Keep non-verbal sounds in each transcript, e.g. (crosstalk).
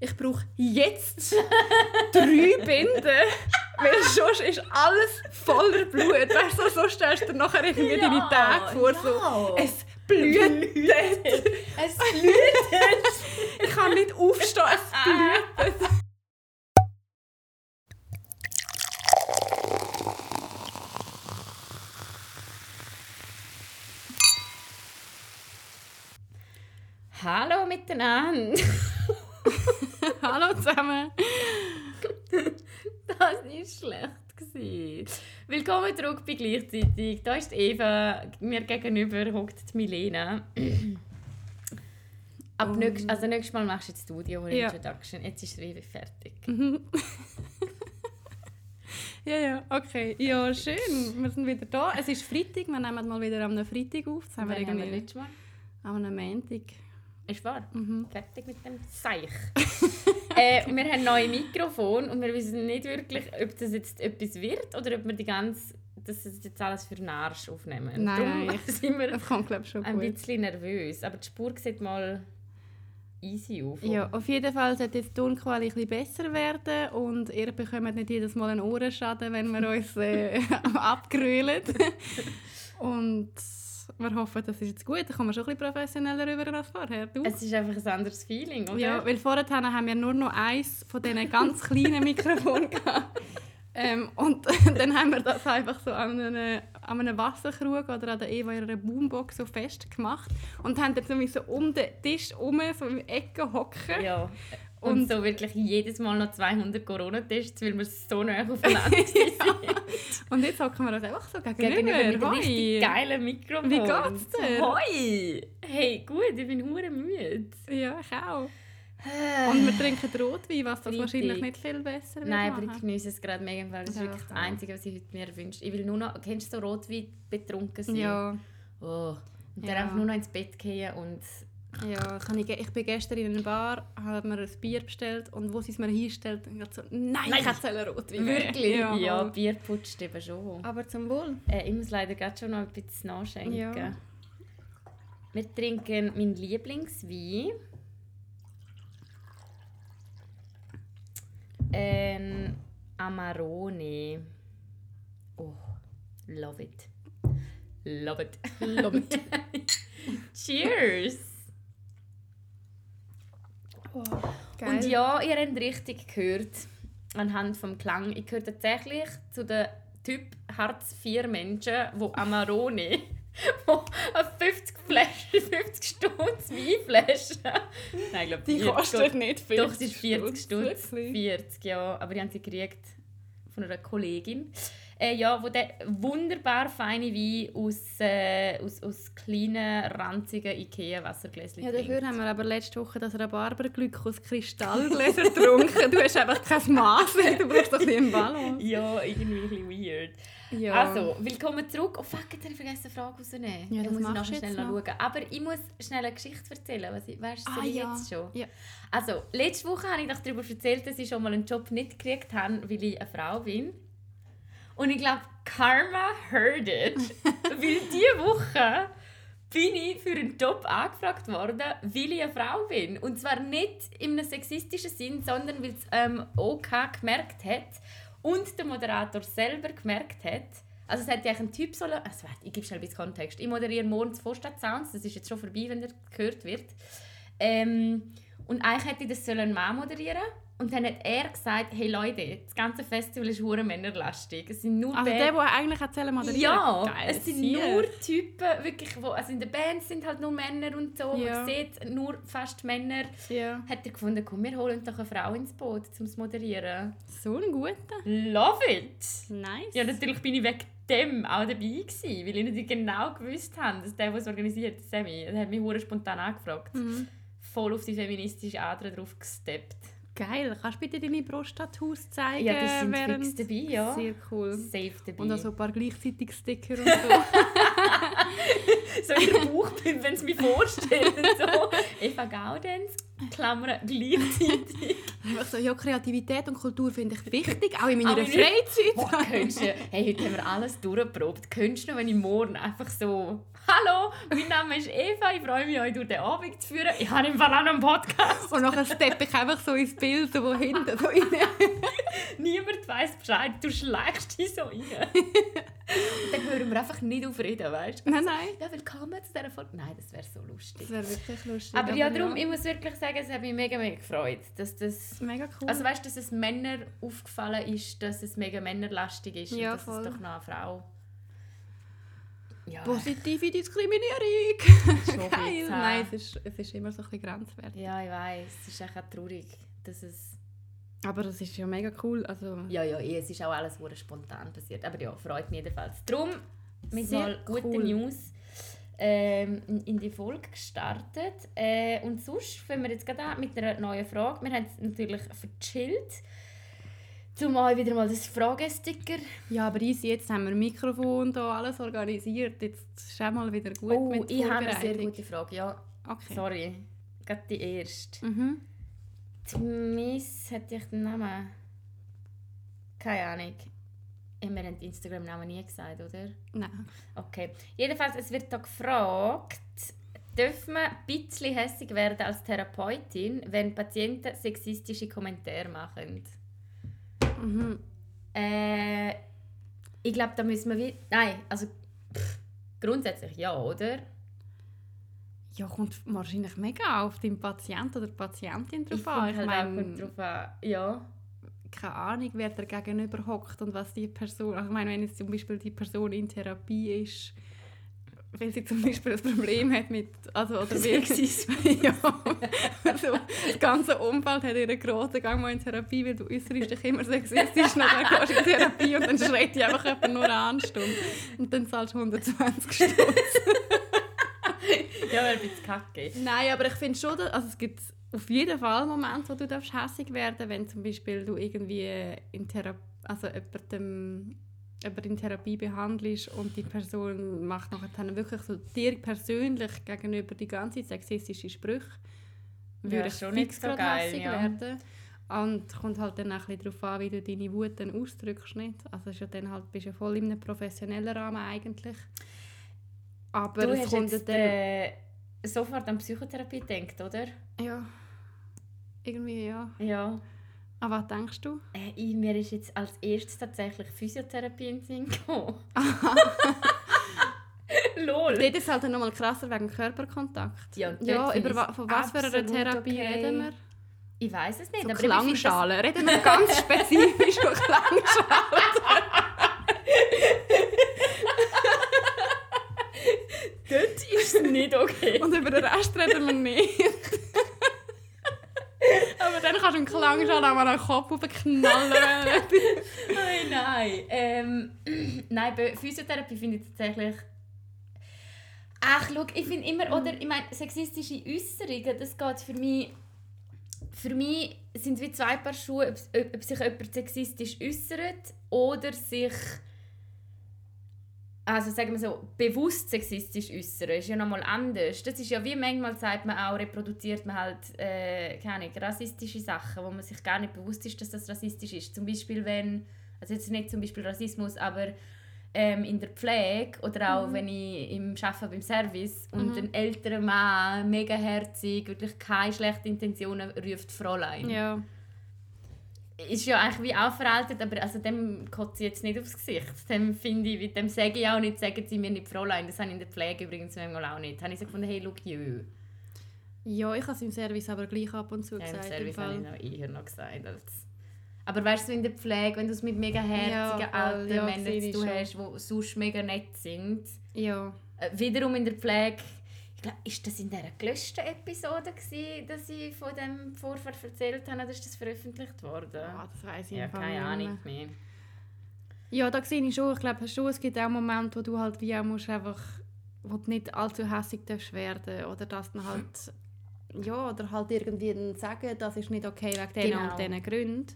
ich brauche jetzt (laughs) drei Binden, weil sonst ist alles voller Blut. Weißt du, so stellst du dir nachher irgendwie Ja, deine Tage vor, so, ja. es blutet. (laughs) Es blutet. Ich kann nicht aufstehen, es blutet. Hallo miteinander. Zusammen. (laughs) Das war nicht schlecht. gewesen. Willkommen zurück bei gleichzeitig. Da ist Eva, mir gegenüber hockt die Milena. (clears throat) Ab Und- nächst, also nächstes Mal machst du jetzt Studio Ja. Introduction. Jetzt ist es wieder fertig. (laughs) Ja, ja, okay. Ja, schön. Wir sind wieder da. Es ist Freitag. Wir nehmen mal wieder am Freitag auf. Das haben wir Wann haben wir irgendwie letztes Mal? am Montag. Ist wahr? Mhm. Fertig mit dem Seich. (laughs) äh, wir haben neue Mikrofon und wir wissen nicht wirklich, ob das jetzt etwas wird oder ob wir die ganze, das jetzt alles für den Arsch aufnehmen. Nein, Darum ich- (laughs) sind wir Das kommt, glaube ich, schon ein gut. bisschen nervös. Aber die Spur sieht mal easy auf. Ja, auf jeden Fall sollte jetzt die Tonqualität ein bisschen besser werden und ihr bekommt nicht jedes Mal einen Ohrenschaden, wenn wir uns äh, (laughs) abgrölen. (laughs) und wir hoffen, das ist jetzt gut. Da kommen wir schon ein bisschen professioneller rüber als vorher. Du? Es ist einfach ein anderes Feeling, oder? Ja, weil vorher haben wir nur noch eins von diesen ganz kleinen Mikrofonen (laughs) gehabt. Ähm, und (laughs) dann haben wir das einfach so an einem, an einem Wasserkrug oder an der Eva ihrer Boombox so festgemacht und haben dann so um den Tisch herum so in der Ecke hocken. Ja. Und, Und- so wirklich jedes Mal noch 200 Corona-Tests, weil wir so nah aufeinander (laughs) sind. Und jetzt hocken wir uns einfach so gegenüber. Gegenüber mit Hoi. richtig geilen Mikrofon. Wie geht's dir? Hoi! Hey, gut, ich bin hure müde. Ja, ich auch. Und wir trinken Rotwein, was das Richtig. wahrscheinlich nicht viel besser wird Nein, aber ich genieße es gerade mega, weil das ist Ja, wirklich das. Einzige, was ich heute mir wünsche. Ich will nur noch, kennst du so Rotwein betrunken sein? Ja, Oh. Und dann Ja. einfach nur noch ins Bett gehen und ja ich, habe, ich bin gestern in einer Bar, habe mir ein Bier bestellt und wo sie es mir hinstellt, habe ich so, nein, Nein. ich hätte Rotwein. wirklich, ja, Ja. Bier putscht eben schon. Aber zum Wohl. Äh, ich muss leider gerade schon noch ein bisschen nachschenken. Ja. Wir trinken meinen Lieblingswein. Ein Amarone. Oh, love it. Love it. Love it. (laughs) Cheers! Oh, Und ja, ihr habt richtig gehört, anhand vom Klang, ich gehöre tatsächlich zu den Typ Hartz IV Menschen, die Amarone, (laughs) wo eine 50 Flaschen, 50 Stutz Weinflaschen. Nein, ich glaube, Die kostet nicht viel. Doch, es ist 40 Stutz. Wirklich? 40, ja. Aber die haben sie gekriegt von einer Kollegin. Äh, ja, wo der wunderbar feine Wein aus, äh, aus, aus kleinen, ranzigen Ikea-Wassergläschen Ja, dafür haben wir aber letzte Woche das Rhabarberglück aus Kristallgläsern (laughs) getrunken. Du hast einfach kein Maß, du brauchst ein bisschen Ballon. Ja, irgendwie ein bisschen weird. Ja. Also, willkommen zurück. Oh fuck, jetzt habe ich vergessen, eine Frage rauszunehmen. Ja, ich das muss machst nachher schnell noch schauen. Aber ich muss schnell eine Geschichte erzählen. Was ich, weißt du, Ah, ich ja. jetzt schon? Ja. Also, letzte Woche habe ich doch darüber erzählt, dass ich schon mal einen Job nicht gekriegt habe, weil ich eine Frau bin. Und ich glaube, Karma heard it. (laughs) weil diese Woche bin ich für einen Job angefragt worden, weil ich eine Frau bin. Und zwar nicht in einem sexistischen Sinn, sondern weil es ähm, OK gemerkt hat und der Moderator selber gemerkt hat. Also es hätte eigentlich ein Typ sollen... Also, warte, ich gebe schnell ein bisschen Kontext. Ich moderiere morgens Vorstadt Sounds. Das ist jetzt schon vorbei, wenn er gehört wird. Ähm, und eigentlich hätte ich das sollen Mann moderieren und dann hat er gesagt, hey Leute, das ganze Festival ist hure männerlastig. Es sind nur Also Band- der, der eigentlich erzählen moderieren ja, Geil, es sind sehr. nur Typen, wirklich, wo, also in der Band sind halt nur Männer und so, Ja. man sieht nur fast Männer. Ja. Hat er gefunden, komm, wir holen doch eine Frau ins Boot, um es zu moderieren. So ein guter. Love it! Nice. Ja, natürlich bin ich wegen dem auch dabei gewesen, weil ich natürlich genau gewusst habe, dass der, der es organisiert, Sammy, der hat mich hure spontan angefragt. Mhm. Voll auf die feministische Ader drauf gesteppt. Geil. Kannst du bitte deine Brusttattoos zeigen? Ja, die sind während... fix dabei, ja. Sehr cool. Safe dabei. Und auch so ein paar gleichzeitig Sticker und so. (laughs) so in der (laughs) Bauchpimp, wenn sie mich vorstellen. So. (laughs) Eva Gaudenz, Klammern gleichzeitig. Einfach so, ja, Kreativität und Kultur finde ich wichtig, auch in meiner Auch in- Freizeit. Du, hey, heute haben wir alles durchgeprobt. Könntest du, wenn ich morgen einfach so «Hallo, mein Name ist Eva, ich freue mich, euch durch den Abend zu führen. Ich habe im Fall auch noch einen Podcast. Und nachher steppe ich einfach so ins Bild, so wo hinten so rein. (laughs) Niemand weiß Bescheid, du schleichst dich so rein.» Und dann hören wir einfach nicht auf reden, weißt du? Nein, nein. Ja, willkommen zu dieser Folge. Nein, das wäre so lustig. Das wäre wirklich lustig. Aber ja, darum, ich muss wirklich sagen, es hat mich mega, mega gefreut, dass das... Mega cool. Also weißt du, dass es Männern aufgefallen ist, dass es mega männerlastig ist Ja, und dass voll. es doch noch eine Frau... Ja, Positive Diskriminierung. schon (laughs) Geil. Nein, es ist, es ist immer so ein bisschen grenzwertig. Ja, ich weiß. Es ist echt auch traurig, dass es... Aber das ist ja mega cool. Also, Ja, ja, eh, es ist auch alles sehr spontan passiert. Aber ja, freut mich jedenfalls. Darum, mit mal guten cool. News ähm, in die Folge gestartet. Äh, und sonst fangen wir jetzt gerade an mit einer neuen Frage. Wir haben es natürlich verchillt. Zumal wieder mal das Fragesticker. ja, aber easy, jetzt haben wir Mikrofon da alles organisiert. Jetzt ist auch mal wieder gut oh, mit ich habe eine sehr gute Frage. Ja, Okay. sorry. Gerade die erste. Mhm. Die Miss, hätte ich den Namen? Keine Ahnung. Wir haben den Instagram-Namen nie gesagt, oder? Nein. Okay. Jedenfalls, es wird da gefragt, dürfen wir ein bisschen hässig werden als Therapeutin, wenn Patienten sexistische Kommentare machen? Mhm. Äh, ich glaube, da müssen wir. Nein, also pff, grundsätzlich ja, oder? Ja, kommt wahrscheinlich mega auf den Patient oder Patientin drauf Ich an. Ich halt meine, drauf an. Ja. keine Ahnung, wer da gegenüber hockt und was die Person. Ich meine, wenn jetzt zum Beispiel die Person in Therapie ist, weil sie zum Beispiel ein Problem hat mit. Also, oder Sexismus. (laughs) ja. Also, das ganze Umfeld hat ihren grossen Gang mal in Therapie, weil du äußerst dich immer sexistisch, nachher gehst du in Therapie und dann schreit dich einfach jemand nur an eine Stunde. Und dann zahlst du 120 Stunden. (laughs) ja, wäre ein bisschen kacke. Nein, aber ich finde schon, dass, also es gibt auf jeden Fall Momente, wo du darfst hässig werden wenn zum Beispiel du irgendwie in Therapie, also jemandem, jemanden in Therapie behandelst und die Person macht nachher dann wirklich so dir persönlich gegenüber die ganze Zeit sexistische Sprüche, Ja, würde ich schon fix nicht so geil, ja. werden. Und kommt halt dann auch ein bisschen darauf an, wie du deine Wut dann ausdrückst. Nicht? Also ist ja dann halt, bist ja voll in einem professionellen Rahmen eigentlich. Aber du es kommt jetzt dann... äh, sofort an Psychotherapie gedacht, oder? Ja, irgendwie ja. Ja. Aber was denkst du? Äh, ich, mir ist jetzt als erstes tatsächlich Physiotherapie in Sinn gekommen. (laughs) Lol. Dort ist es halt nochmal krasser wegen Körperkontakt. Ja, ja über von was für einer Therapie okay. reden wir? Ich weiß es nicht, So aber Klangschalen. Reden wir ganz (laughs) spezifisch von Klangschalen. Das, (laughs) dort ist es nicht okay. Und über den Rest reden wir nicht. Kannst du einen auch mal an den Kopf aufknallen. (laughs) Nein, nein. Ähm, (clears throat) nein, bei Physiotherapie finde ich tatsächlich. Ach, schau, ich finde immer, oder, ich meine, sexistische Äußerungen, das geht für mich. Für mich sind wie zwei Paar Schuhe, ob, ob sich jemand sexistisch äußert oder sich. Also sagen wir so, bewusst sexistisch äußern, ist ja nochmal anders. Das ist ja wie manchmal sagt man auch, reproduziert man halt, äh, keine Ahnung, rassistische Sachen, wo man sich gar nicht bewusst ist, dass das rassistisch ist. Zum Beispiel wenn, also jetzt nicht zum Beispiel Rassismus, aber ähm, in der Pflege oder auch wenn ich im Arbeiten beim Service und ein älterer Mann, mega herzig, wirklich keine schlechten Intentionen, ruft Fräulein. ja. Ist ja eigentlich wie auch veraltet, aber also dem kotze ich jetzt nicht aufs Gesicht. Dem finde ich, dem sage ich auch nicht, sagen sie mir nicht Fräulein. Das habe ich in der Pflege übrigens manchmal auch nicht. Da habe ich so gefunden, hey, look you. ja, ich habe es im Service aber gleich ab und zu Ja, Im gesagt. im Service habe ich noch eher noch gesagt. Als aber weißt du, in der Pflege, wenn du es mit mega herzigen Ja, alten Ja, Männern zu tun hast, die sonst mega nett sind. Ja. Äh, wiederum in der Pflege, ich glaube, ist das in dieser gelöschten Episode, gewesen, dass ich von dem Vorfall erzählt habe, oder ist das veröffentlicht worden? Ah, das weiß ich ja, keine nicht mehr. Ahnung mehr. Ja, da sehe ich schon. Ich glaube schon, es gibt auch Momente, wo du halt wie auch musst einfach, wo du nicht allzu hässig darfst werden oder dass dann halt, (laughs) ja, oder halt irgendwie dann sagen, das ist nicht okay wegen diesen Genau. und diesen Gründen.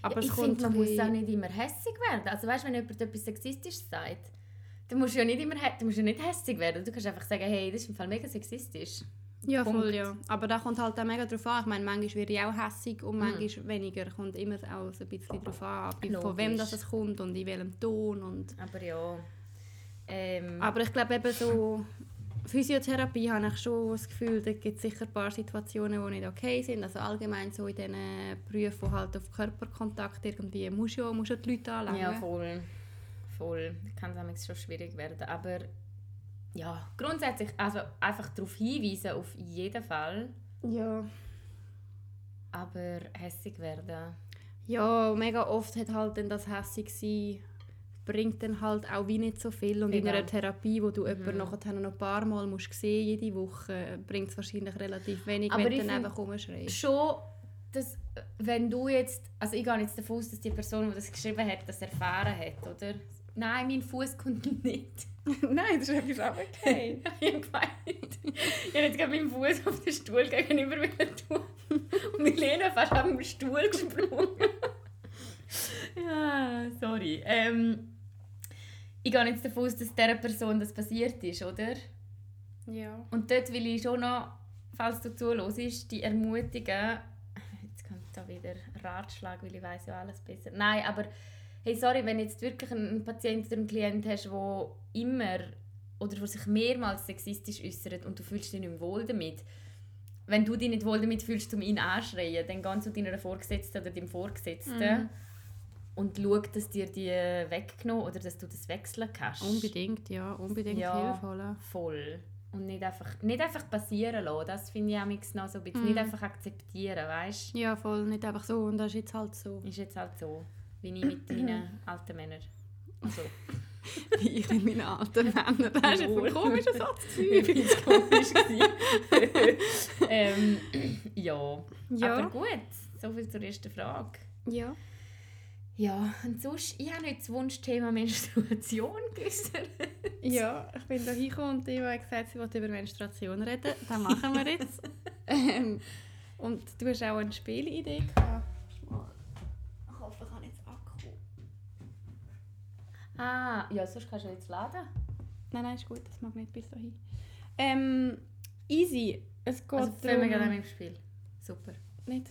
Aber ja, es ich finde, man muss auch nicht immer hässig werden. Also weißt, wenn jemand etwas Sexistisches sagt, dann musst du ja nicht immer du musst ja nicht hässig werden. Du kannst einfach sagen, hey, das ist im Fall mega sexistisch. Ja, voll, Punkt. ja. Aber da kommt halt auch mega drauf an. Ich meine, manchmal werde ich auch hässig Mhm. und manchmal weniger. Kommt immer auch so ein bisschen drauf an, wie- von wem Logisch. das es kommt und in welchem Ton. Und Aber ja. Ähm, Aber ich glaube eben so, Physiotherapie habe ich schon das Gefühl, da gibt es sicher ein paar Situationen, die nicht okay sind. Also allgemein so in diesen Berufen, wo halt auf Körperkontakt irgendwie musst du ja, musst ja die Leute anlegen. ja, voll. Voll. Kann es schon schwierig werden. Aber ja, grundsätzlich also einfach darauf hinweisen, auf jeden Fall. ja. Aber hässig werden. Ja, mega oft hat halt dann das hässig sein bringt dann halt auch wie nicht so viel. Und in Genau. einer Therapie, wo du jemanden nachher noch ein paar Mal musst sehen jede Woche, bringt es wahrscheinlich relativ wenig, Aber wenn ich du dann einfach rumschreist. Schon, dass, wenn du jetzt, also ich gehe jetzt davon aus, dass die Person, die das geschrieben hat, das erfahren hat, oder? Nein, mein Fuß kommt (laughs) nicht. (laughs) Nein, das ist etwas auch okay. ich habe gemeint, ich habe jetzt gerade meinen Fuß auf den Stuhl gegenüber wollen tun. Und Milena fast auf den Stuhl gesprungen. (laughs) ja, sorry. Ähm, ich gehe jetzt davon aus, dass dieser Person das passiert ist, oder? ja. Und dort will ich schon noch, falls du zuhörst, die ermutigen, jetzt kommt da wieder Ratschlag, weil ich weiß ja alles besser. Nein, aber hey, sorry, wenn jetzt wirklich einen Patient oder einen Klient hast, der immer oder der sich mehrmals sexistisch äußert und du fühlst dich nicht mehr wohl damit, wenn du dich nicht wohl damit fühlst, um ihn anschreien, dann geh zu deiner Vorgesetzten oder deinem Vorgesetzten Mhm. und schau, dass dir die weggenommen oder dass du das wechseln kannst. Unbedingt, ja, unbedingt Ja. hilfvoll. Voll. Und nicht einfach, nicht einfach passieren lassen. Das finde ich auch noch so ein bisschen. Mhm. Nicht einfach akzeptieren, weißt Ja, voll, nicht einfach so und das ist jetzt halt so. du? Ist jetzt halt so. Wie ich mit meinen alten Männern. Also, Wie (laughs) ich in meinen alten Männern. Das ist jetzt ein komischer Satz. ich finde es komisch. (laughs) ähm, ja. Ja. Aber gut, so viel zur ersten Frage. Ja. Ja, und sonst, ich habe nicht das Wunschthema Menstruation (laughs) geäußert. Ja, ich bin da hingekommen und Eva hat gesagt, sie wollte über Menstruation reden. Das machen wir jetzt. ähm, und du hast auch eine Spielidee gehabt. Ah, ja, sonst kannst du jetzt laden. Nein, nein, ist gut, das mag nicht bis dahin. Ähm, easy. Es geht Also, fangen wir gerade an darum... mit dem Spiel. Super. Nicht?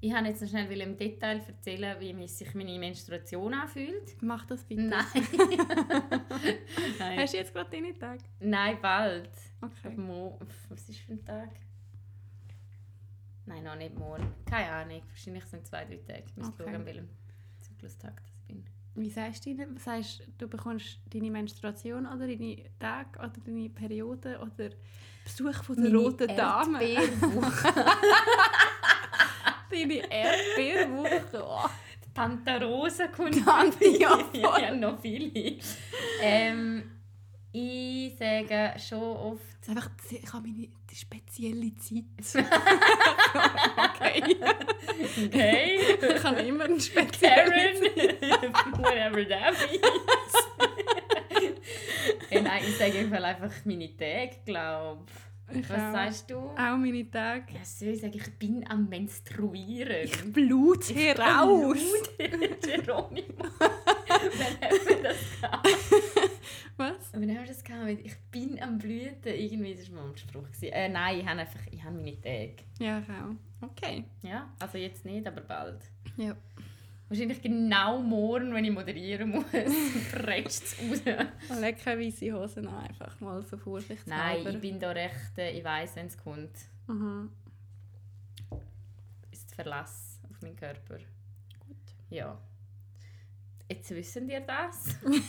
Ich wollte jetzt noch schnell im Detail erzählen, wie sich meine Menstruation anfühlt. Mach das bitte. Nein. (laughs) Nein. Hast du jetzt gerade deine Tag? Nein, bald. Okay. Mo Was ist für ein Tag? Nein, noch nicht morgen. Keine Ahnung. Wahrscheinlich sind es zwei, drei Tage. Ich muss Okay. schauen, an welchem Zyklustag das bin. Wie sagst du deine? Sagst du, du bekommst deine Menstruation oder deine Tage oder deine Periode oder Besuch von der roten Dame? Erdbeerwoche. (laughs) Deine Erdbeerwoche. Oh. Tante Rosa kommt. Tante, ja, (laughs) habe noch viele. ähm, ich sage schon oft... Einfach, ich habe meine spezielle Zeit. (laughs) okay. Okay. Ich habe immer eine spezielle Karen, (laughs) whatever that means. (laughs) ja, nein, ich sage einfach meine Tage, glaube Ich Was auch. sagst du? Auch meine Tage. Ja, so, ich sage, ich bin am Menstruieren. Blut heraus. (laughs) Geronimo. (laughs) Wann haben wir das gehabt? Was? Wann haben wir das gehabt? Ich bin am Blüten. Irgendwie, das war mal ein Spruch. Äh, nein, ich habe einfach ich habe meine Tage. Ja, ich auch. Okay. Ja, also jetzt nicht, aber bald. Ja. Wahrscheinlich genau morgen, wenn ich moderieren muss, (laughs) prätscht es raus. Leg keine weiße Hosen an, einfach mal so vorsichtshalber. Nein, ich bin da recht, äh, ich weiß, wenn es kommt, Mhm. ist Verlass auf meinen Körper. Gut. Ja. Jetzt wissen ihr das. (laughs)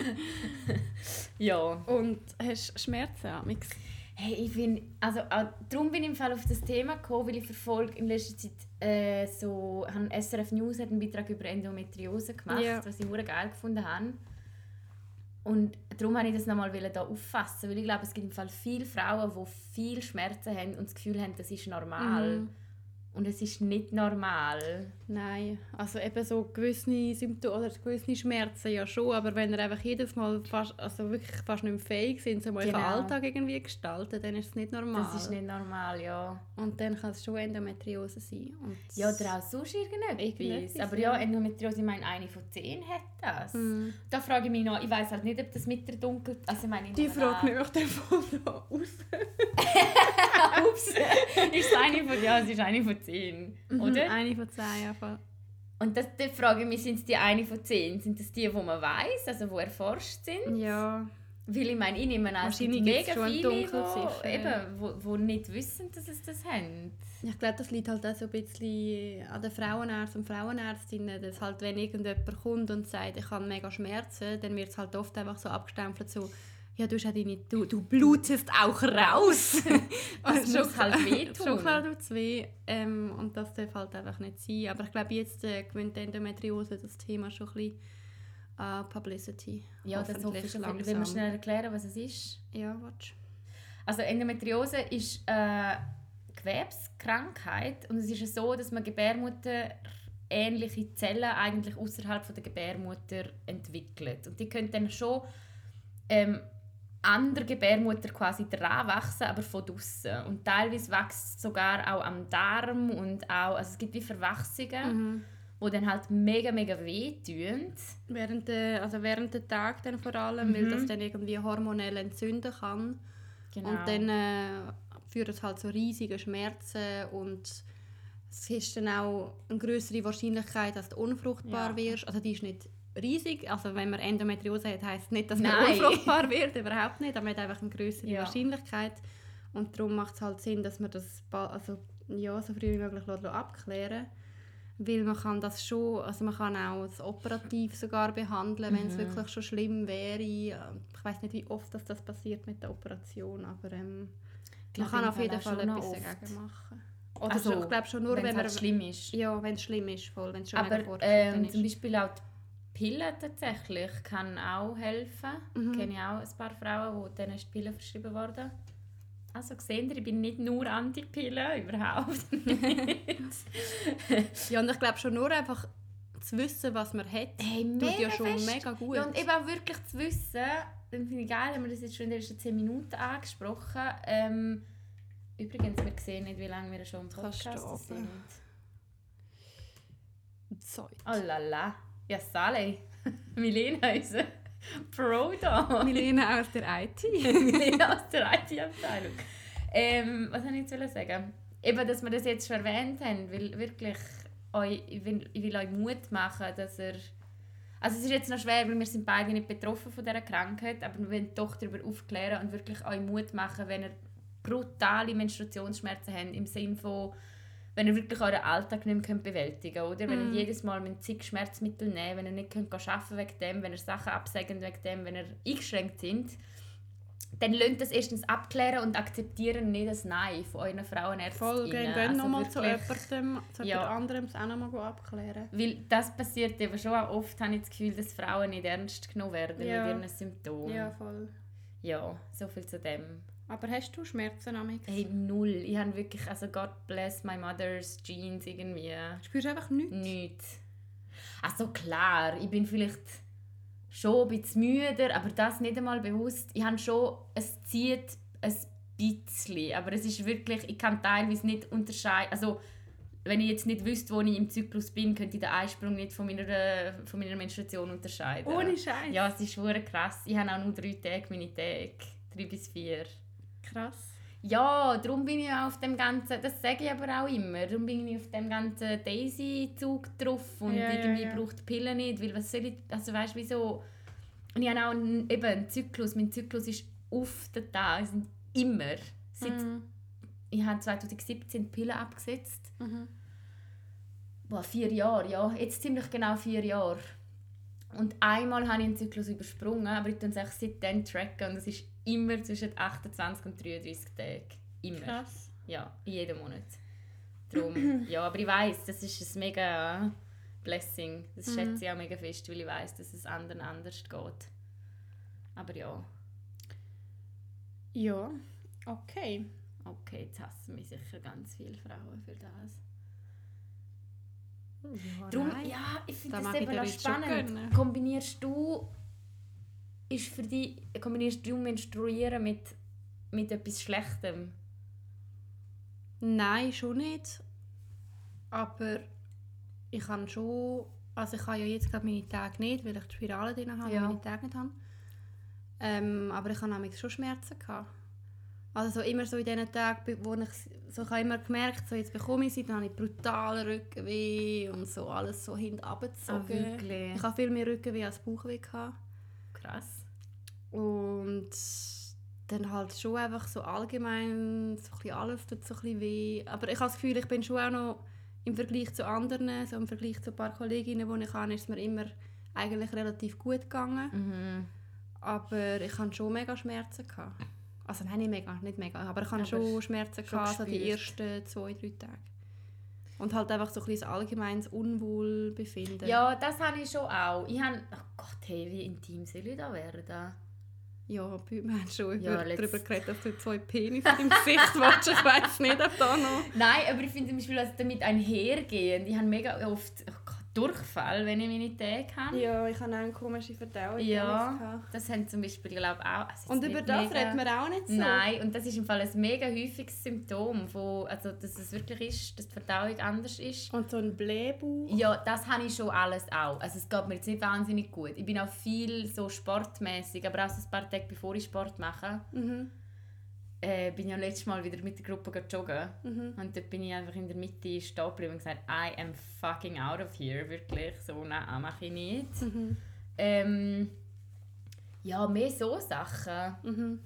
(laughs) ja. Und hast du Schmerzen amix? Hey, ich bin, also auch, darum bin ich im Fall auf das Thema gekommen, weil ich verfolge in letzter Zeit äh, so, SRF News hat einen Beitrag über Endometriose gemacht, Ja. was ich sehr geil gefunden habe. Und darum wollte ich das nochmal hier auffassen, weil ich glaube, es gibt im Fall viele Frauen, die viel Schmerzen haben und das Gefühl haben, das ist normal. Mhm. Und es ist nicht normal. Nein, also eben so gewisse Symptome oder gewisse Schmerzen ja schon, aber wenn ihr einfach jedes Mal fast, also wirklich fast nicht mehr fähig sind, so mal Genau. den Alltag irgendwie gestalten, dann ist es nicht normal. Das ist nicht normal, ja. Und dann kann es schon Endometriose sein. Und Ja, oder auch sonst irgendetwas. Irgendetwas, Aber ja. Endometriose, ich meine, eine von zehn hat das. Mhm. Da frage ich mich noch, ich weiß halt nicht, ob das mit der Dunkel... Also ich meine, Die Frage nehme ich voll so aus. (laughs) Ups. (laughs) ist eine von... Ja, es ist eine von zehn, oder? Mhm, Eine von zehn, ja. Voll. Und das, da frage ich mich, sind es die eine von zehn? Sind das die, die man weiß, also die erforscht sind? Ja, Weil ich meine, ich nehme an, es gibt mega viele, eben, wo, wo nicht wissen, dass es das haben. ich glaube, das liegt halt auch so ein bisschen an den Frauenärzten und Frauenärztinnen, dass halt, wenn irgendjemand kommt und sagt, ich habe mega Schmerzen, dann wird es halt oft einfach so abgestempelt, so, ja, du, hast ja deine, du, du blutest auch raus. (laughs) Das Und muss halt wehtun. Schon klar tut weh. Ähm, und das darf halt einfach nicht sein. Aber ich glaube, jetzt äh, gewinnt die Endometriose das Thema schon ein bisschen äh, Publicity. Ja, das hoffe ich schon. Will man langsam. schnell erklären, was es ist? Ja, warte. Also Endometriose ist eine Gewebskrankheit und es ist so, dass man Gebärmutter ähnliche Zellen eigentlich außerhalb von der Gebärmutter entwickelt und die können dann schon ähm, an der Gebärmutter quasi dran wachsen, aber von draussen. Und teilweise wächst es sogar auch am Darm und auch, also es gibt wie Verwachsungen, Mhm. die dann halt mega, mega weh tun. Während der, also während der Tag dann vor allem, weil Mhm. das dann irgendwie hormonell entzünden kann. Genau. Und dann äh, führt es halt zu riesigen Schmerzen und es ist dann auch eine größere Wahrscheinlichkeit, dass du unfruchtbar Ja. wirst. Also die ist nicht riesig. Also wenn man Endometriose hat, heisst nicht, dass man Nein. unfruchtbar wird, (laughs) überhaupt nicht. Aber man hat einfach eine größere Ja. Wahrscheinlichkeit. Und darum macht es halt Sinn, dass man das also, ja, so früh wie möglich abklären weil man kann das schon, also man kann auch das operativ sogar behandeln, wenn es Mhm. wirklich schon schlimm wäre. Ich weiß nicht, wie oft das, das passiert mit der Operation, aber ähm, man kann auf jeden Fall etwas oft. dagegen machen. Oder Also, schon, ich glaube schon nur, wenn man halt schlimm ist. ja, wenn es schlimm ist, voll, wenn es schon Aber ähm, zum Beispiel auch die Pille tatsächlich kann auch helfen. Mhm. Ich kenne auch ein paar Frauen, die denen ist die Pille verschrieben worden. Also seht ihr, ich bin nicht nur Anti-Pille, (laughs) überhaupt nicht. ja, und ich glaube schon nur einfach zu wissen, was man hat, Hey, tut ja schon fest. mega gut. Ja, und eben auch wirklich zu wissen, dann finde ich geil, haben wir das jetzt schon in den ersten 10 Minuten angesprochen. Ähm, übrigens, wir sehen nicht, wie lange wir schon im Podcast sind. Zeit. Oh la la. Ja, Sally. (laughs) Milena ist ein Pro da. (laughs) Milena aus der IT. (laughs) Milena aus der IT-Abteilung. Ähm, was soll ich jetzt sagen? Eben, dass wir das jetzt schon erwähnt haben, weil wirklich euch, ich, will, ich will euch Mut machen, dass ihr... Also es ist jetzt noch schwer, weil wir sind beide nicht betroffen von dieser Krankheit, aber wir wollen doch darüber aufklären und wirklich euch Mut machen, wenn ihr brutale Menstruationsschmerzen habt, im Sinne von, wenn ihr wirklich euren Alltag nicht mehr bewältigen könnt, oder? Wenn Mhm. ihr jedes Mal mit zig Schmerzmittel nehmen wenn ihr nicht könnt arbeiten wegen dem, wenn ihr Sachen absägen wegen dem, wenn ihr eingeschränkt sind, dann lasst das erstens abklären und akzeptieren nicht das Nein von euren Frauenärzten. Voll, gehen also nochmal zu jemandem, zu Ja. jemand anderem es auch nochmal abklären. Weil das passiert eben schon auch oft, habe ich das Gefühl, dass Frauen nicht ernst genommen werden Ja. mit ihren Symptomen. Ja, voll. Ja, so viel zu dem. Aber hast du Schmerzen amix? Hey, null. Ich habe wirklich, also God bless my mother's jeans irgendwie. Spürst du einfach nichts? Nichts. Also klar, ich bin vielleicht schon ein bisschen müder, aber das nicht einmal bewusst. Ich habe schon, es zieht ein bisschen, aber es ist wirklich, ich kann teilweise nicht unterscheiden, also wenn ich jetzt nicht wüsste, wo ich im Zyklus bin, könnte ich den Einsprung nicht von meiner, von meiner Menstruation unterscheiden. Ohne Scheiß. Ja, es ist wirklich krass. Ich habe auch nur drei Tage meine Tage. Drei bis vier. Krass. Ja, darum bin ich auf dem ganzen, das sage ich aber auch immer, darum bin ich auf dem ganzen Daisy-Zug drauf und Ja, ja, irgendwie ja. braucht die Pille nicht, weil was soll ich, also weißt du, wieso, und ich habe auch einen, eben einen Zyklus, mein Zyklus ist auf den Tag, sind immer, seit, Mhm. ich habe 2017 die Pille abgesetzt, Mhm. Boah, vier Jahre, ja, jetzt ziemlich genau vier Jahre. Und einmal habe ich einen Zyklus übersprungen, aber ich tue es seitdem tracken und es ist immer zwischen 28 und 33 Tagen. Immer. Krass. Ja, in jedem Monat. Drum, ja, aber ich weiß, das ist ein mega Blessing. Das Mhm. schätze ich auch mega fest, weil ich weiß, dass es anderen anders geht. Aber ja, Ja, okay. okay, jetzt hassen mich sicher ganz viele Frauen für das. Drum, nein. ja, ich finde Da das eben schon spannend. Kombinierst du, ist für dich, kombinierst du Menstruieren mit, mit etwas Schlechtem? Nein, schon nicht. Aber ich kann schon... Also ich habe ja jetzt gerade meine Tage nicht, weil ich die Spirale drin habe Ja. und meine Tage nicht habe. Ähm, aber ich habe nämlich schon Schmerzen gehabt. Also so immer so in diesen Tagen, wo ich so ich habe immer gemerkt, so jetzt bekomme ich sie, dann habe ich brutal Rückenweh und so alles so hinten Ah, runtergezogen. wirklich? ich habe viel mehr Rückenweh als Bauchweh gehabt. Krass. Und dann halt schon einfach so allgemein, so ein bisschen alles tut so ein bisschen weh. Aber ich habe das Gefühl, ich bin schon auch noch im Vergleich zu anderen, so im Vergleich zu ein paar Kolleginnen, die ich habe, ist es mir immer eigentlich relativ gut gegangen. Mhm. Aber ich hatte schon mega Schmerzen. Gehabt. Also nein, nicht mega, nicht mega, aber ich hatte Aber schon Schmerzen, schon gehabt, so die ersten zwei, drei Tage. Und halt einfach so ein bisschen allgemeines Unwohlbefinden. Ja, das habe ich schon auch. Ich habe, oh Gott, hey, wie intim soll ich da werden? Ja, wir haben schon Ja, über, darüber geredet, dass du zwei Penis im (laughs) Gesicht willst. Ich weiß nicht, ob da noch... Nein, aber ich finde zum Beispiel, dass damit einhergehen. Ich habe mega oft oh Durchfall, wenn ich meine Tage habe. Ja, ich habe auch eine komische Verdauung. Ja, das haben zum Beispiel, glaube ich, auch. also Und über das mega- redet man auch nicht so. Nein, und das ist im Fall ein mega häufiges Symptom, von, also dass es wirklich ist, dass die Verdauung anders ist. Und so ein Blähbauch. Ja, das habe ich schon alles auch. Also es geht mir jetzt nicht wahnsinnig gut. Ich bin auch viel so sportmäßig, aber auch so ein paar Tage bevor ich Sport mache, Mhm. Äh, bin ja letztes Mal wieder mit der Gruppe joggen. Mhm. Und dort bin ich einfach in der Mitte stehen geblieben und gesagt, I am fucking out of here, wirklich. So, nein, mache ich nicht. Mhm. Ähm, ja, mehr so Sachen. Mhm.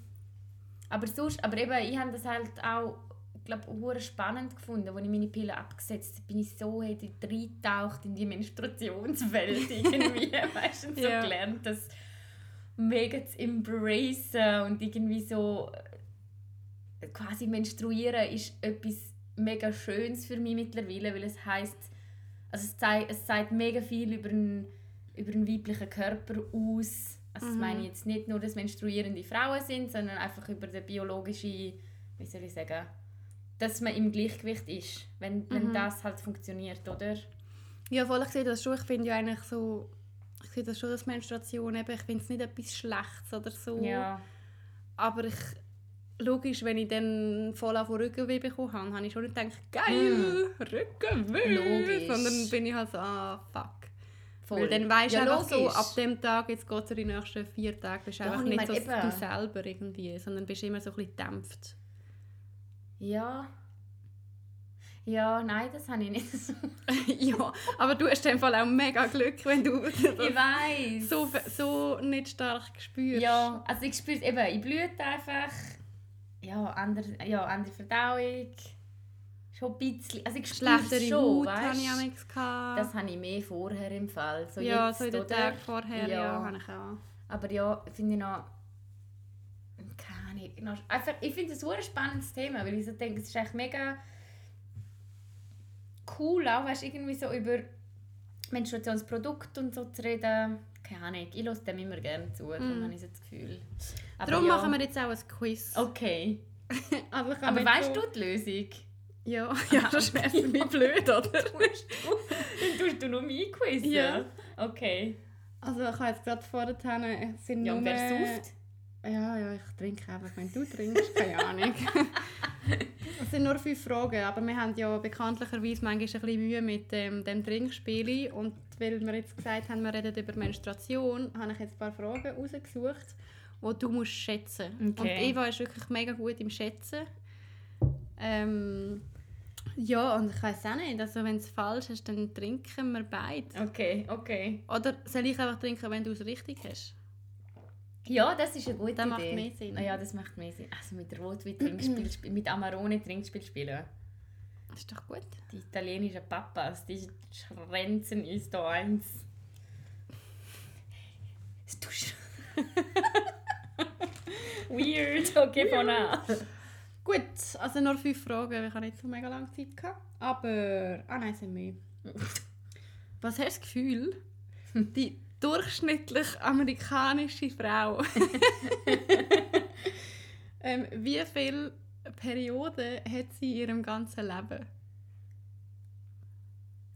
Aber sonst, aber eben, ich habe das halt auch, glaube spannend gefunden, als ich meine Pille abgesetzt habe, bin ich so hätte reingetaucht in die Menstruationswelt irgendwie, (laughs) weißt du, so Ja. gelernt, das mega zu embracen und irgendwie so quasi menstruieren ist etwas mega Schönes für mich mittlerweile, weil es heißt, also es zeigt, es zeigt mega viel über einen, über einen weiblichen Körper aus. Also das Mhm. meine ich jetzt nicht nur, dass menstruierende Frauen sind, sondern einfach über den biologischen, wie soll ich sagen, dass man im Gleichgewicht ist, wenn, wenn Mhm. das halt funktioniert, oder? Ja, voll, ich sehe das schon. Ich finde ja eigentlich so... Ich sehe das schon als Menstruation. Eben, ich finde es nicht etwas Schlechtes oder so. Ja. Aber ich... Logisch, wenn ich dann voll auf Rückenweh bekommen habe, habe ich schon nicht gedacht, geil, Rückenweh. Logisch. Sondern bin ich halt so, ah, fuck. Voll. Weil dann weisst du Ja, einfach so, ab dem Tag, jetzt geht es die nächsten vier Tage, bist du einfach nicht so eben- du selber irgendwie, sondern bist immer so ein bisschen gedämpft. Ja. Ja, nein, das habe ich nicht so. (laughs) ja, aber du hast in dem Fall auch mega Glück, wenn du so, so nicht stark spürst. Ja, also ich spüre es eben, ich blüte einfach. Ja, andere, ja, andere Verdauung. Schon ein bisschen. Also ich Schlechtere schon, Haut weißt? hatte ich auch. Das habe ich mehr vorher im Fall. So ja, jetzt, so in den? Tagen vorher, ja, Ja. habe ich auch. Aber ja, finde ich noch. Keine Ahnung. Einfach, ich finde es ein super spannendes Thema, weil ich so denke, es ist echt mega cool, auch weißt, irgendwie so über Menstruationsprodukte und so zu reden. Keine Ahnung, ich höre dem immer gerne zu, darum Mm. habe ich so das Gefühl. Aber Darum ja. machen wir jetzt auch ein Quiz. Okay. (laughs) Aber jetzt weißt so- du die Lösung? Ja, (laughs) ja (laughs) das wäre für mich blöd, oder? Tust du, dann tust du noch mein Quiz? Ja. Okay. Also ich habe jetzt gerade vorher, es sind Ja, nur... und wer sauft? Ja, ja, ich trinke einfach, wenn du trinkst, keine Ahnung. Es sind nur fünf Fragen, aber wir haben ja bekanntlicherweise manchmal ein bisschen Mühe mit dem, dem Trinkspiel und weil wir jetzt gesagt haben, wir reden über Menstruation, habe ich jetzt ein paar Fragen rausgesucht, die du musst schätzen musst. Und Okay. Eva ist wirklich mega gut im Schätzen. Ähm, ja, und ich weiß auch nicht, also wenn es falsch ist, dann trinken wir beide. Okay, okay. Oder soll ich einfach trinken, wenn du es richtig hast? Ja, das ist eine gute Das macht Idee. mehr Sinn. Ah, ja, das macht mehr Sinn. Also mit Rotwein Trinkspiel sp- (clears throat) mit Amarone Trinkspiel spielen. Das ist doch gut. Die italienischen Papas, die schrenzen ist da eins. Weird, okay, von an. Gut, also nur fünf Fragen. Ich habe nicht so mega lange Zeit gehabt. Aber. Ah nein, sind mehr. Was hast du das Gefühl, die durchschnittlich amerikanische Frau, (laughs) ähm, wie viele Perioden hat sie in ihrem ganzen Leben?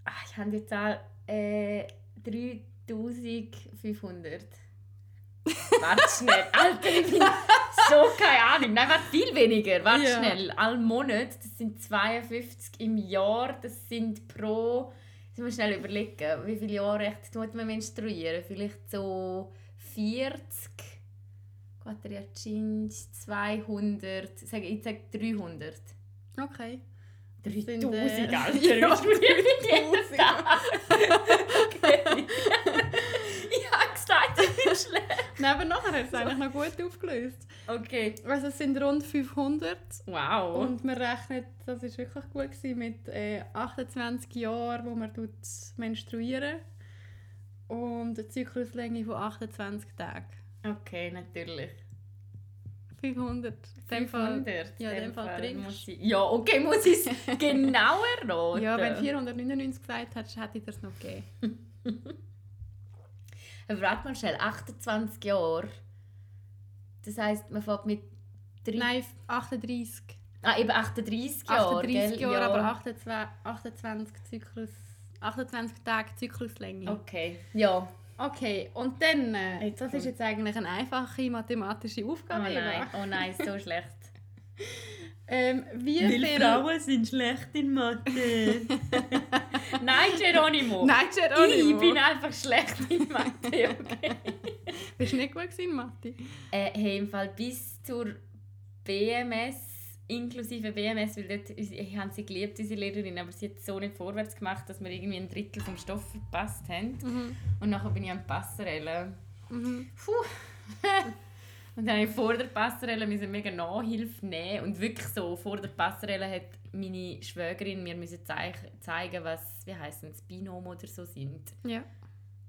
Ah, ich haben die Zahl äh, 3500. (laughs) Warte schnell. Alter, ich bin so keine Ahnung. Nein, warte, viel weniger. Warte Ja. schnell. All Monat, das sind 52 im Jahr. Das sind pro... Jetzt muss schnell überlegen, wie viele Jahre echt tut man menstruieren? Vielleicht so 40... Quattriacint, 200... Ich sage, ich sage 300. Okay. Das sind, 3000, äh, Alter. ja, ich studiere jedem 3000. Tag. Okay. (laughs) ich habe gesagt, ich bin schlecht. (laughs) Nein, aber nachher hat es eigentlich noch gut aufgelöst. Okay. Also es sind rund 500 Wow. und man rechnet, das war wirklich gut, gewesen, mit äh, 28 Jahren, wo man menstruieren und eine Zykluslänge von 28 Tagen. Okay, natürlich. 500. In dem Fall- 500. ja, in dem Fall trinkst. muss ich, Ja, okay, muss ich es (laughs) genauer raten? Ja, wenn du 499 gesagt hättest, hätte ich das noch gegeben. (laughs) Aber warte mal schnell, 28 Jahre. Das heisst, man fängt mit... Drei... Nein, 38. Ah, eben 38 Jahre, 38 gell? Jahre, ja. aber 28, 28, Zyklus, 28 Tage Zykluslänge. Okay, ja. Okay, und dann, äh, Jetzt das ist jetzt eigentlich eine einfache mathematische Oh Aufgabe. nein, Eva. oh nein, so schlecht. (laughs) Ähm, wie viel... sind schlecht in Mathe. (laughs) Nein, Geronimo. Nein, Geronimo. Ich bin einfach schlecht in Mathe, okay? Bist du nicht gut in Mathe? äh, hey, im Fall bis zur BMS, inklusive BMS, weil dort, ich habe sie geliebt, diese Lehrerin, aber sie hat so nicht vorwärts gemacht, dass wir irgendwie ein Drittel vom Stoff verpasst haben. Mhm. Und nachher bin ich an die Passerelle. Mhm. Puh. (laughs) und dann musste ich vor der Passerelle müssen mega Nachhilfe nehmen und wirklich so, vor der Passerelle hat meine Schwägerin mir müssen zeigen, was, wie heisst es, Binom oder so sind. Ja.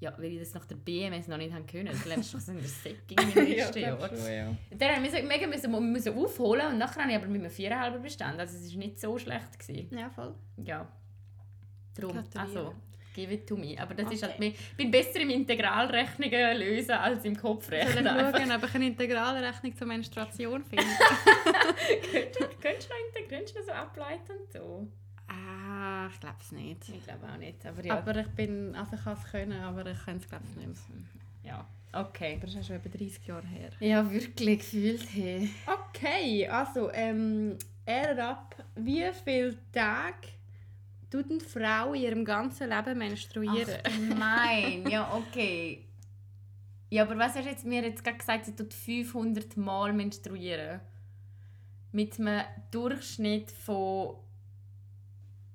Ja, weil ich das nach der BMS noch nicht haben können. Das lernst du doch so in der Setting im ersten glaub Jahr. schon, ja. Dann musste ich mega müssen, müssen aufholen und nachher habe ich aber mit einem Viererhalber bestanden. Also es war nicht so schlecht. Gewesen. Ja, voll. Ja. Darum, also, give it to me. Aber das ist Okay. halt mehr, ich bin besser im Integralrechnungen lösen als im ich Kopfrechnen. einfach. schauen, ob ich eine Integralrechnung zur Menstruation (laughs) finde? Könntest du könntest du noch, könntest du noch so ableiten so? ah, ich glaube es nicht. Ich glaube auch nicht. Aber ja. Aber ich bin, also ich kann es können, aber ich kann es glaube ich nicht mehr. ja. Okay. Aber das ist schon über 30 Jahre her. Ja, wirklich gefühlt. Hey. Okay, also ähm, er ab, wie viele Tage tut eine Frau in ihrem ganzen Leben menstruieren? Ach, nein, ja, okay. Ja, aber was hast du jetzt mir jetzt gerade gesagt, sie tut 500 Mal menstruieren? Mit einem Durchschnitt von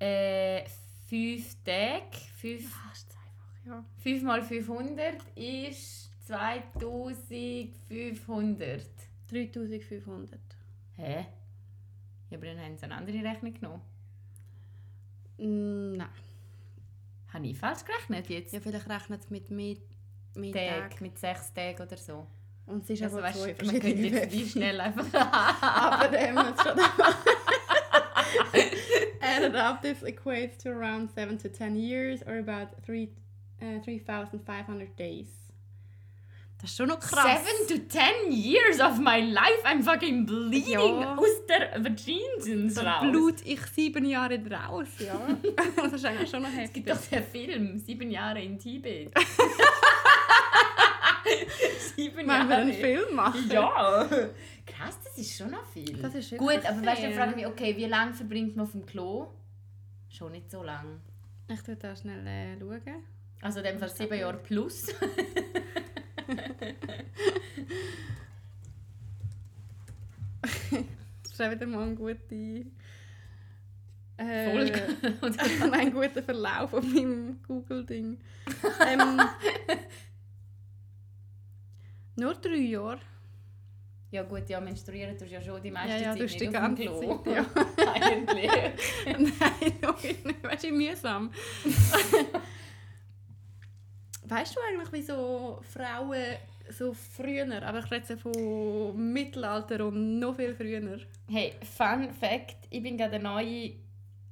äh, 5 Tagen. 5, Fast einfach, ja. 5 mal 500 ist 2500. 3500. Hä? Ja, aber dann haben sie eine andere Rechnung genommen. Mm, Nein. Habe ich falsch gerechnet jetzt? Ja, vielleicht rechnet es mit Tag, Tagen. mit 6 Tagen oder so. Und es ist Also, aber weißt, zwei man könnte jetzt wie schnell einfach... (laughs) aber ähm, jetzt schon (laughs) (laughs) This equates to around 7 to 10 years or about three, uh, 3,500 days. Das ist schon noch krass. Seven to ten years of my life I'm fucking bleeding Ja. aus der Vagina Da raus. blut ich sieben Jahre draus, ja. (laughs) das ist eigentlich schon noch Es heftig. gibt doch den Film «Sieben Jahre in Tibet». (laughs) Sieben Wenn wir einen Jahre. Film machen. Ja. Krass, das ist schon noch viel. Das ist Gut, aber weißt du, viel. dann frage ich mich, okay, wie lange verbringt man auf dem Klo? Schon nicht so lang. Ich tue da schnell äh, schauen. Also in dem Fall sieben Jahre plus. (laughs) Das ist auch wieder mal ein guter... Äh, Folge. (laughs) Oder- ein guter Verlauf auf meinem Google-Ding. (laughs) Ähm, nur drei Jahre. Ja gut, ja, menstruieren tust du ja schon die meiste Ja, ja, Zeit tust nicht die ganze Klo. Zeit, ja. (laughs) Eigentlich. Nein, wirklich nicht. Weißt du, mühsam. (laughs) weißt du eigentlich, wieso Frauen so früher, aber ich rede von Mittelalter und noch viel früher. Hey, Fun Fact, ich bin gerade eine neue,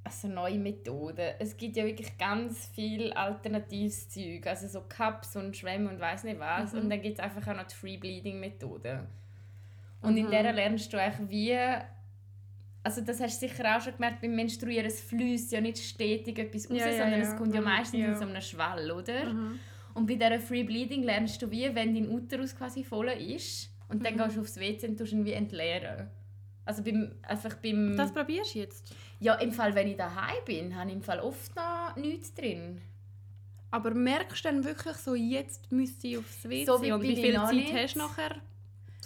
also neue Methode. Es gibt ja wirklich ganz viel alternatives Zeug, also so Cups und Schwämme und weiß nicht was. Mhm. Und dann gibt es einfach auch noch die Free Bleeding Methode. Und in Mhm. der lernst du eigentlich wie also das hast du sicher auch schon gemerkt, beim Menstruieren, es fließt ja nicht stetig etwas raus, Ja, ja, sondern ja. es kommt ja Mhm, meistens in so einem Schwall, oder? Mhm. Und bei dieser Free Bleeding lernst du wie, wenn dein Uterus quasi voll ist und dann Mhm. gehst du aufs WC und tust ihn wie entleeren. Also beim, einfach beim... Das probierst du jetzt? Ja, im Fall, wenn ich daheim bin, habe ich im Fall oft noch nichts drin. Aber merkst du dann wirklich so, jetzt müsste ich aufs WC? So und wie viel noch Zeit nicht. hast du nachher,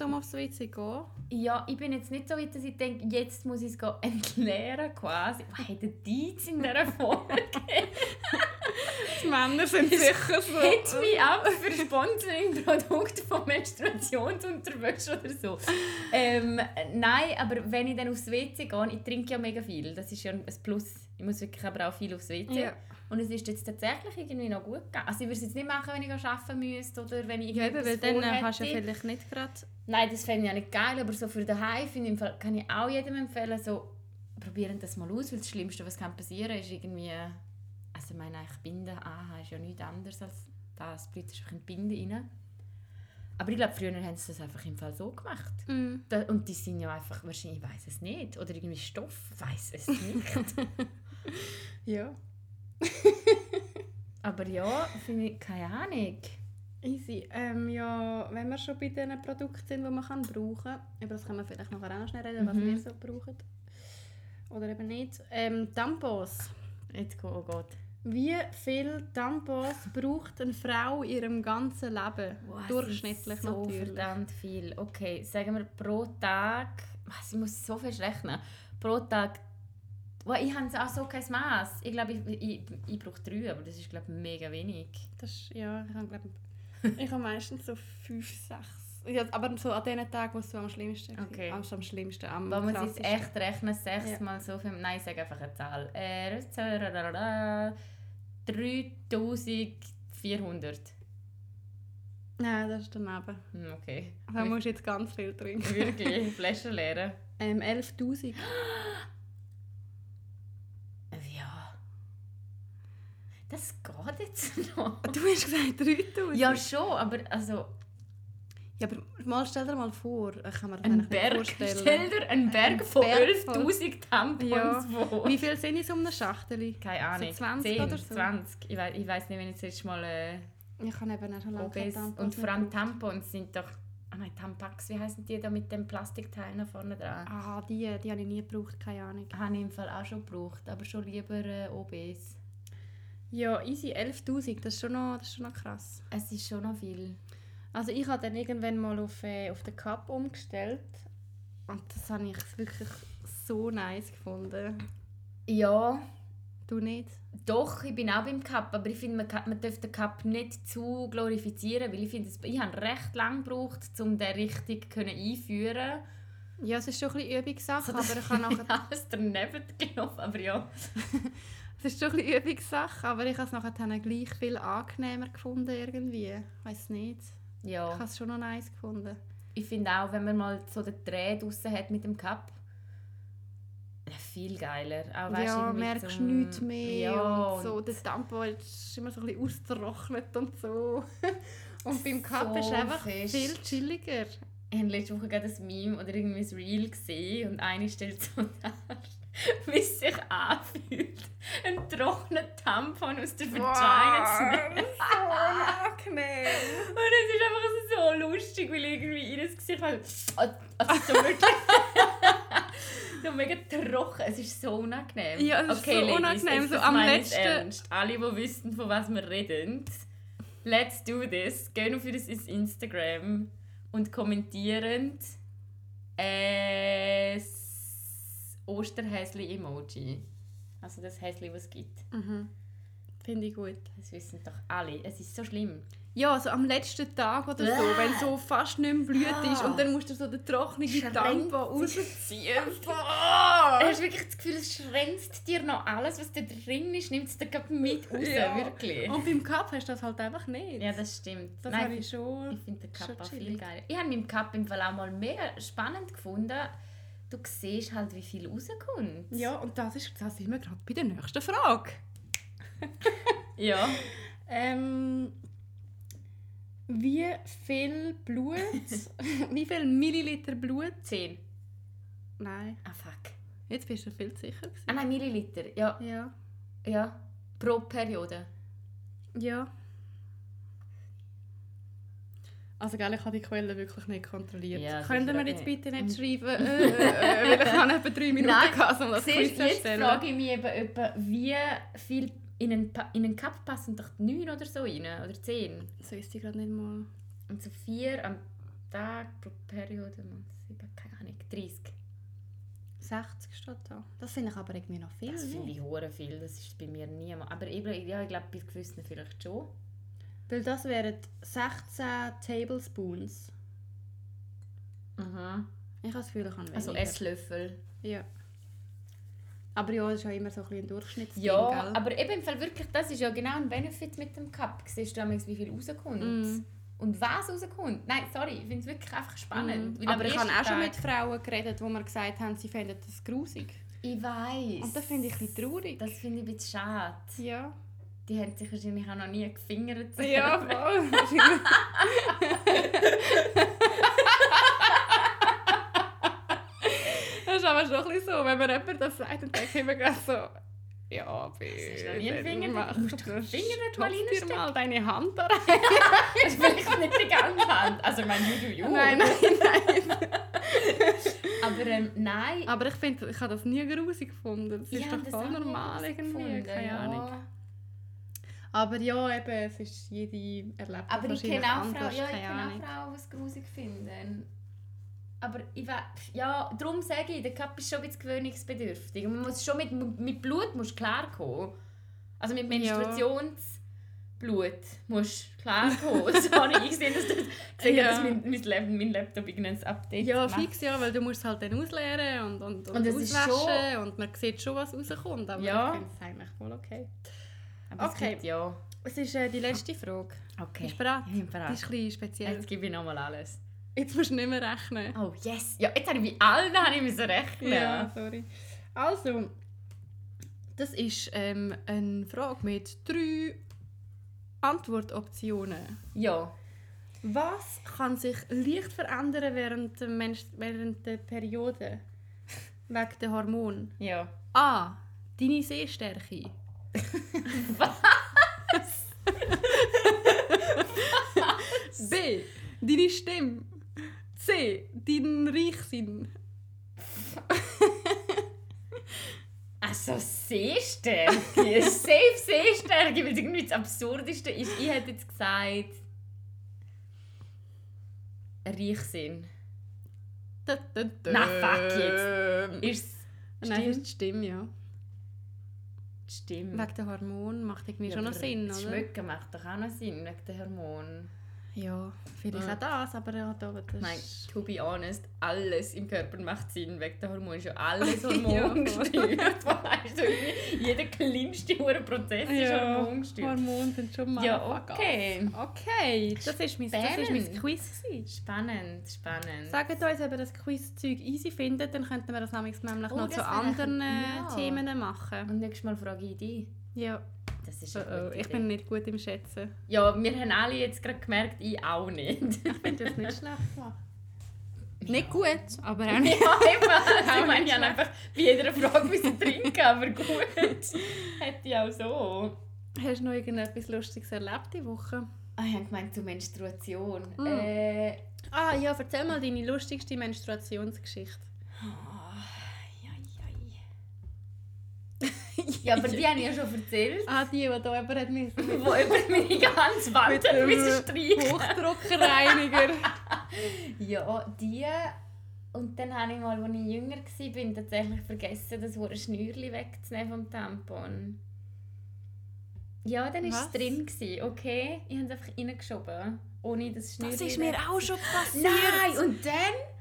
um aufs WC zu gehen? Ja, ich bin jetzt nicht so weit, dass ich denke, jetzt muss ich es entleeren quasi. Was hat der Dietz in dieser (laughs) Folge? Männer sind sicher so. Hit me up für Sponsoring-Produkte von Menstruationsunterwäsche oder so. Ähm, nein, aber wenn ich dann aufs WC gehe, ich trinke ja mega viel. Das ist ja ein Plus. Ich muss wirklich aber auch viel aufs WC. Ja. Und es ist jetzt tatsächlich irgendwie noch gut gegangen. Also ich würde es jetzt nicht machen, wenn ich arbeiten müsste oder wenn ich Ja, eben, weil dann äh, kannst du ja vielleicht nicht gerade... Nein, das fände ich ja nicht geil, aber so für daheim finde ich, kann ich auch jedem empfehlen, so probieren das mal aus, weil das Schlimmste, was kann passieren ist irgendwie, also ich meine eigentlich Binden anhaben ist ja nichts anderes als das, bleibt einfach in die Binde rein. Aber ich glaube, früher haben sie das einfach im Fall so gemacht. Mm. Da, und die sind ja einfach, wahrscheinlich, ich weiß es nicht, oder irgendwie Stoff, weiß es nicht. (laughs) Ja. (laughs) aber ja, finde ich, keine Ahnung. Easy. Ähm, ja, wenn wir schon bei diesen Produkten sind, die man kann brauchen kann, über das können wir vielleicht nachher auch noch schnell reden, was Mhm. wir so brauchen. Oder eben nicht. Ähm, Tampons. Jetzt oh Gott. Wie viele Tampons braucht eine Frau in ihrem ganzen Leben? Wow, Durchschnittlich so natürlich. verdammt viel. Okay, sagen wir pro Tag, was, ich muss so fest rechnen, pro Tag, wow, ich habe auch so kein Maß. Ich glaube, ich, ich, ich brauche drei, aber das ist glaube ich mega wenig. Das ist, ja, ich habe, glaub, ich habe meistens so fünf, sechs. Ja, aber so an den Tagen, wo es so am schlimmsten Okay. am, am schlimmsten, am Wenn man es echt rechnen, sechs Ja. mal so viel, nein, ich sage einfach eine Zahl. Äh, 3400. Nein, das ist daneben. Hm, okay. Da musst du jetzt ganz viel trinken. Wirklich, Flaschen leeren. (laughs) Ähm, 11'000. Ja. Das geht jetzt noch. Du hast gesagt 3'000? Ja, schon, aber also Ja, aber mal stell dir mal vor, ich kann mir das ein Berg. nicht vorstellen. Stell dir einen Berg von Berg von- 11.000 Tampons Ja. vor. Wie viel sind in so einem Schachtel? Keine Ahnung. So 20 10, oder so? 20. Ich weiß, ich weiß nicht, wenn ich jetzt mal äh, Ich kann eben auch schon lange keine Tampons Und vor allem. Tampons sind doch. Ah nein, Tampax, wie heißen die da mit dem Plastikteil noch vorne dran? Ah, die, die habe ich nie gebraucht, keine Ahnung. Habe ich im Fall auch schon gebraucht, aber schon lieber äh, OBs. Ja, easy, 11'000, das ist schon noch, das ist schon noch krass. Es ist schon noch viel. Also ich habe dann irgendwann mal auf, äh, auf den Cup umgestellt und das habe ich wirklich so nice gefunden. Ja, Du nicht? Doch, ich bin auch beim Cup, aber ich finde, man, man darf den Cup nicht zu glorifizieren, weil ich finde, ich habe recht lange gebraucht, um den richtig können einführen Ja, es ist schon ein bisschen Übungssache, so, aber ich (laughs) habe nachher, alles daneben gelaufen, aber ja. (laughs) es ist schon ein bisschen Übungssache, aber ich habe es nachher gleich viel angenehmer gefunden irgendwie. Ich weiß nicht. Ich ja. habe es schon noch nice gefunden. Ich finde auch, wenn man mal so den Dreh draussen hat mit dem Cup, viel geiler. Auch, weisst, ja, merkst zum- nichts mehr Ja, und so. Der Tampon ist immer so ein bisschen ausgetrocknet und so. (laughs) Und beim Cup So ist einfach fest. viel chilliger. Ich habe letzte Woche gerade ein Meme oder irgendwie ein Reel gesehen und eine stellt so (laughs) dar, (laughs) wie es sich anfühlt, einen trockenen Tampon aus der Vagina zu nehmen. so unangenehm. (laughs) Und es ist einfach so lustig, weil irgendwie ihr Gesicht halt, also so wirklich (laughs) so mega trocken. Es ist so unangenehm. Ja, es ist so Ladies, unangenehm, jetzt so am letzten- Ernst. Alle, die wissen, von was wir reden, let's do this. Gehen auf unser Instagram und kommentieren das Osterhäsli-Emoji. Also das Häsli, was es gibt. Mhm. Finde ich gut. Das wissen doch alle. Es ist so schlimm. Ja, so am letzten Tag oder so, Bäh. wenn so fast nicht mehr Blut ist und dann musst du so den trockenen Tampon rausziehen. Boah. Du hast wirklich das Gefühl, es schränzt dir noch alles, was da drin ist, nimmt es dir mit raus, Ja. wirklich. Und beim Cup hast du das halt einfach nicht. Ja, das stimmt. das Nein, habe ich schon. ich finde den Cup auch viel geiler. Ich habe meinen Cup im Fall auch mal mega spannend gefunden. Du siehst halt, wie viel rauskommt. Ja, und das ist, da sind wir gerade bei der nächsten Frage. (laughs) Ja. Ähm, wie viel Blut, (laughs) wie viel Milliliter Blut? Zehn. Nein, Ah, fuck. Jetzt bist du viel sicher. Ah Gewesen. nein, Milliliter. Ja, Ja. ja. Pro Periode. Ja. Also, gell, ich habe die Quelle wirklich nicht kontrolliert. Ja, Können sicher wir jetzt bitte nicht schreiben, äh, äh, äh, weil ich habe etwa drei Minuten Nein, gehabt, um das Quiz zu jetzt frage ich mich eben, etwa, wie viel in einen, Pa- in einen Cup passen doch 9 oder so rein, oder 10. So ist die gerade nicht mal. Und so 4 am Tag pro Periode mal 7, keine Ahnung, 30. 60 steht da. Das finde ich aber irgendwie noch viel. Das finde nicht? ich hure viel, das ist bei mir niemand. Aber eben, ja, ich glaube, bei gewissen vielleicht schon. Weil das wären 16 Tablespoons. Mhm. Ich habe das Gefühl, ich habe weniger. Also Esslöffel. Ja. Aber ja, das ist ja immer so ein, ein Durchschnittsding, Ja, gell? aber eben im Fall wirklich, das ist ja genau ein Benefit mit dem Cup. Siehst du damals, wie viel rauskommt? Mm. Und was rauskommt? Nein, sorry, ich finde es wirklich einfach spannend. Mhm. Aber ich habe auch schon mit Frauen geredet, die mir gesagt haben, sie fänden das grusig. Ich weiß. Und das finde ich ein bisschen traurig. Das finde ich ein bisschen schade. Ja. Die haben sich wahrscheinlich auch noch nie gefingert. (laughs) Ja, voll. das ist aber schon ein bisschen so, wenn mir jemand das sagt, dann denke ich mir gerade so, ja, bitte. Hast du noch nie einen Finger- mach du musst doch. Finger nicht mal Stopf dir reinstecken. mal deine Hand da rein. (laughs) Das ist vielleicht nicht die ganze Hand. Also, ich meine, you do you. Nein, nein, nein. Aber ähm, nein. Aber ich finde, ich habe das nie grusig gefunden. Das ich ist doch voll normal irgendwie, gefunden, keine ja. Aber ja, eben, es ist jede erlebt das Aber ich kenne auch Frauen, ja, ich kenne auch Frauen, die es grusig finden. Aber ich we- ja, darum sage ich, der Cup ist schon ein bisschen gewöhnungsbedürftig. Und man muss schon mit, mit Blut musst klarkommen. Also mit Menstruationsblut musst (laughs) du klarkommen. Sorry, ich sehe, dass, das, sehe, Ja. dass mein, mein, Lab, mein Laptop irgendein Update Ja, macht. fix ja, weil du musst es halt dann ausleeren und, und, und, Und auswaschen und man sieht schon, was rauskommt. Aber Ja. ich finde es eigentlich voll okay. Aber es Okay. gibt ja. Es ist äh, die letzte Frage. Okay. Bist du bereit? Ich bin Die bereit. ist ein bisschen speziell. Jetzt gebe ich nochmal alles. Jetzt musst du nicht mehr rechnen. Oh yes! Ja, jetzt habe ich bei allen habe ich müssen rechnen. Ja, sorry. Also, das ist ähm, eine Frage mit drei Antwortoptionen. Ja. Was kann sich leicht verändern während der, Menst während der Periode? (laughs) Wegen der Hormone. Ja. A. Deine Sehstärke. Was? (laughs) B. Deine Stimme. C. Dein Reichsinn. Also Sehstärke. (laughs) Safe Sehstärke, weil irgendwie das Absurdeste ist. Ich hätte jetzt gesagt... Reichsinn. Na, fuck jetzt. Ist es Nein, ist Stimme, ja. Die Stimme? Wegen der Hormone macht irgendwie schon noch Sinn, oder? Schmecken macht doch auch noch Sinn, wegen den Hormonen. Ja, vielleicht Ja. auch das, aber ja, da, das Nein, ist... to be honest, alles im Körper macht Sinn. Wegen der Hormone ist ja alles (laughs) Ja, Hormon voll. gesteuert. (laughs) Weißt du, jeder kleinste Prozess ist Hormon gesteuert. Hormone sind schon mal Ja, okay. Okay, das ist mein, das ist mein Spannend. Quiz. gewesen. Spannend, spannend. Sagt uns, ob ihr das Quiz-Zeug easy findet, dann könnten wir das nämlich Oh, noch zu anderen ja. Themen machen. Und nächstes Mal frage ich dich. Ja, Das ist oh, oh, ich bin nicht gut im Schätzen. Ja, wir haben alle jetzt gerade gemerkt, ich auch nicht. Ich finde das nicht (laughs) schlecht gemacht. Nicht gut, aber auch nicht. ja, eben. Also, ich meine, ich habe einfach bei jeder Frage müssen trinken, aber gut. Hätte ich auch so. Hast du noch irgendetwas Lustiges erlebt diese Woche? Ah, ich habe gemeint, zur Menstruation. Mm. Äh, Ah ja, erzähl mal deine lustigste Menstruationsgeschichte. Ja, aber die habe ich ja schon erzählt. Ah, die, die da jemand hat (laughs) mit Wo über meine ganze Wand streichen. Hochdruckreiniger. (laughs) Ja, die. Und dann habe ich mal, als ich jünger war, tatsächlich vergessen, das Schnürli wegzunehmen vom Tampon. Ja, dann war es drin. Gewesen, okay? Ich habe es einfach reingeschoben. Ohne das Schnürli Das ist mir auch schon passiert. Nein, und dann?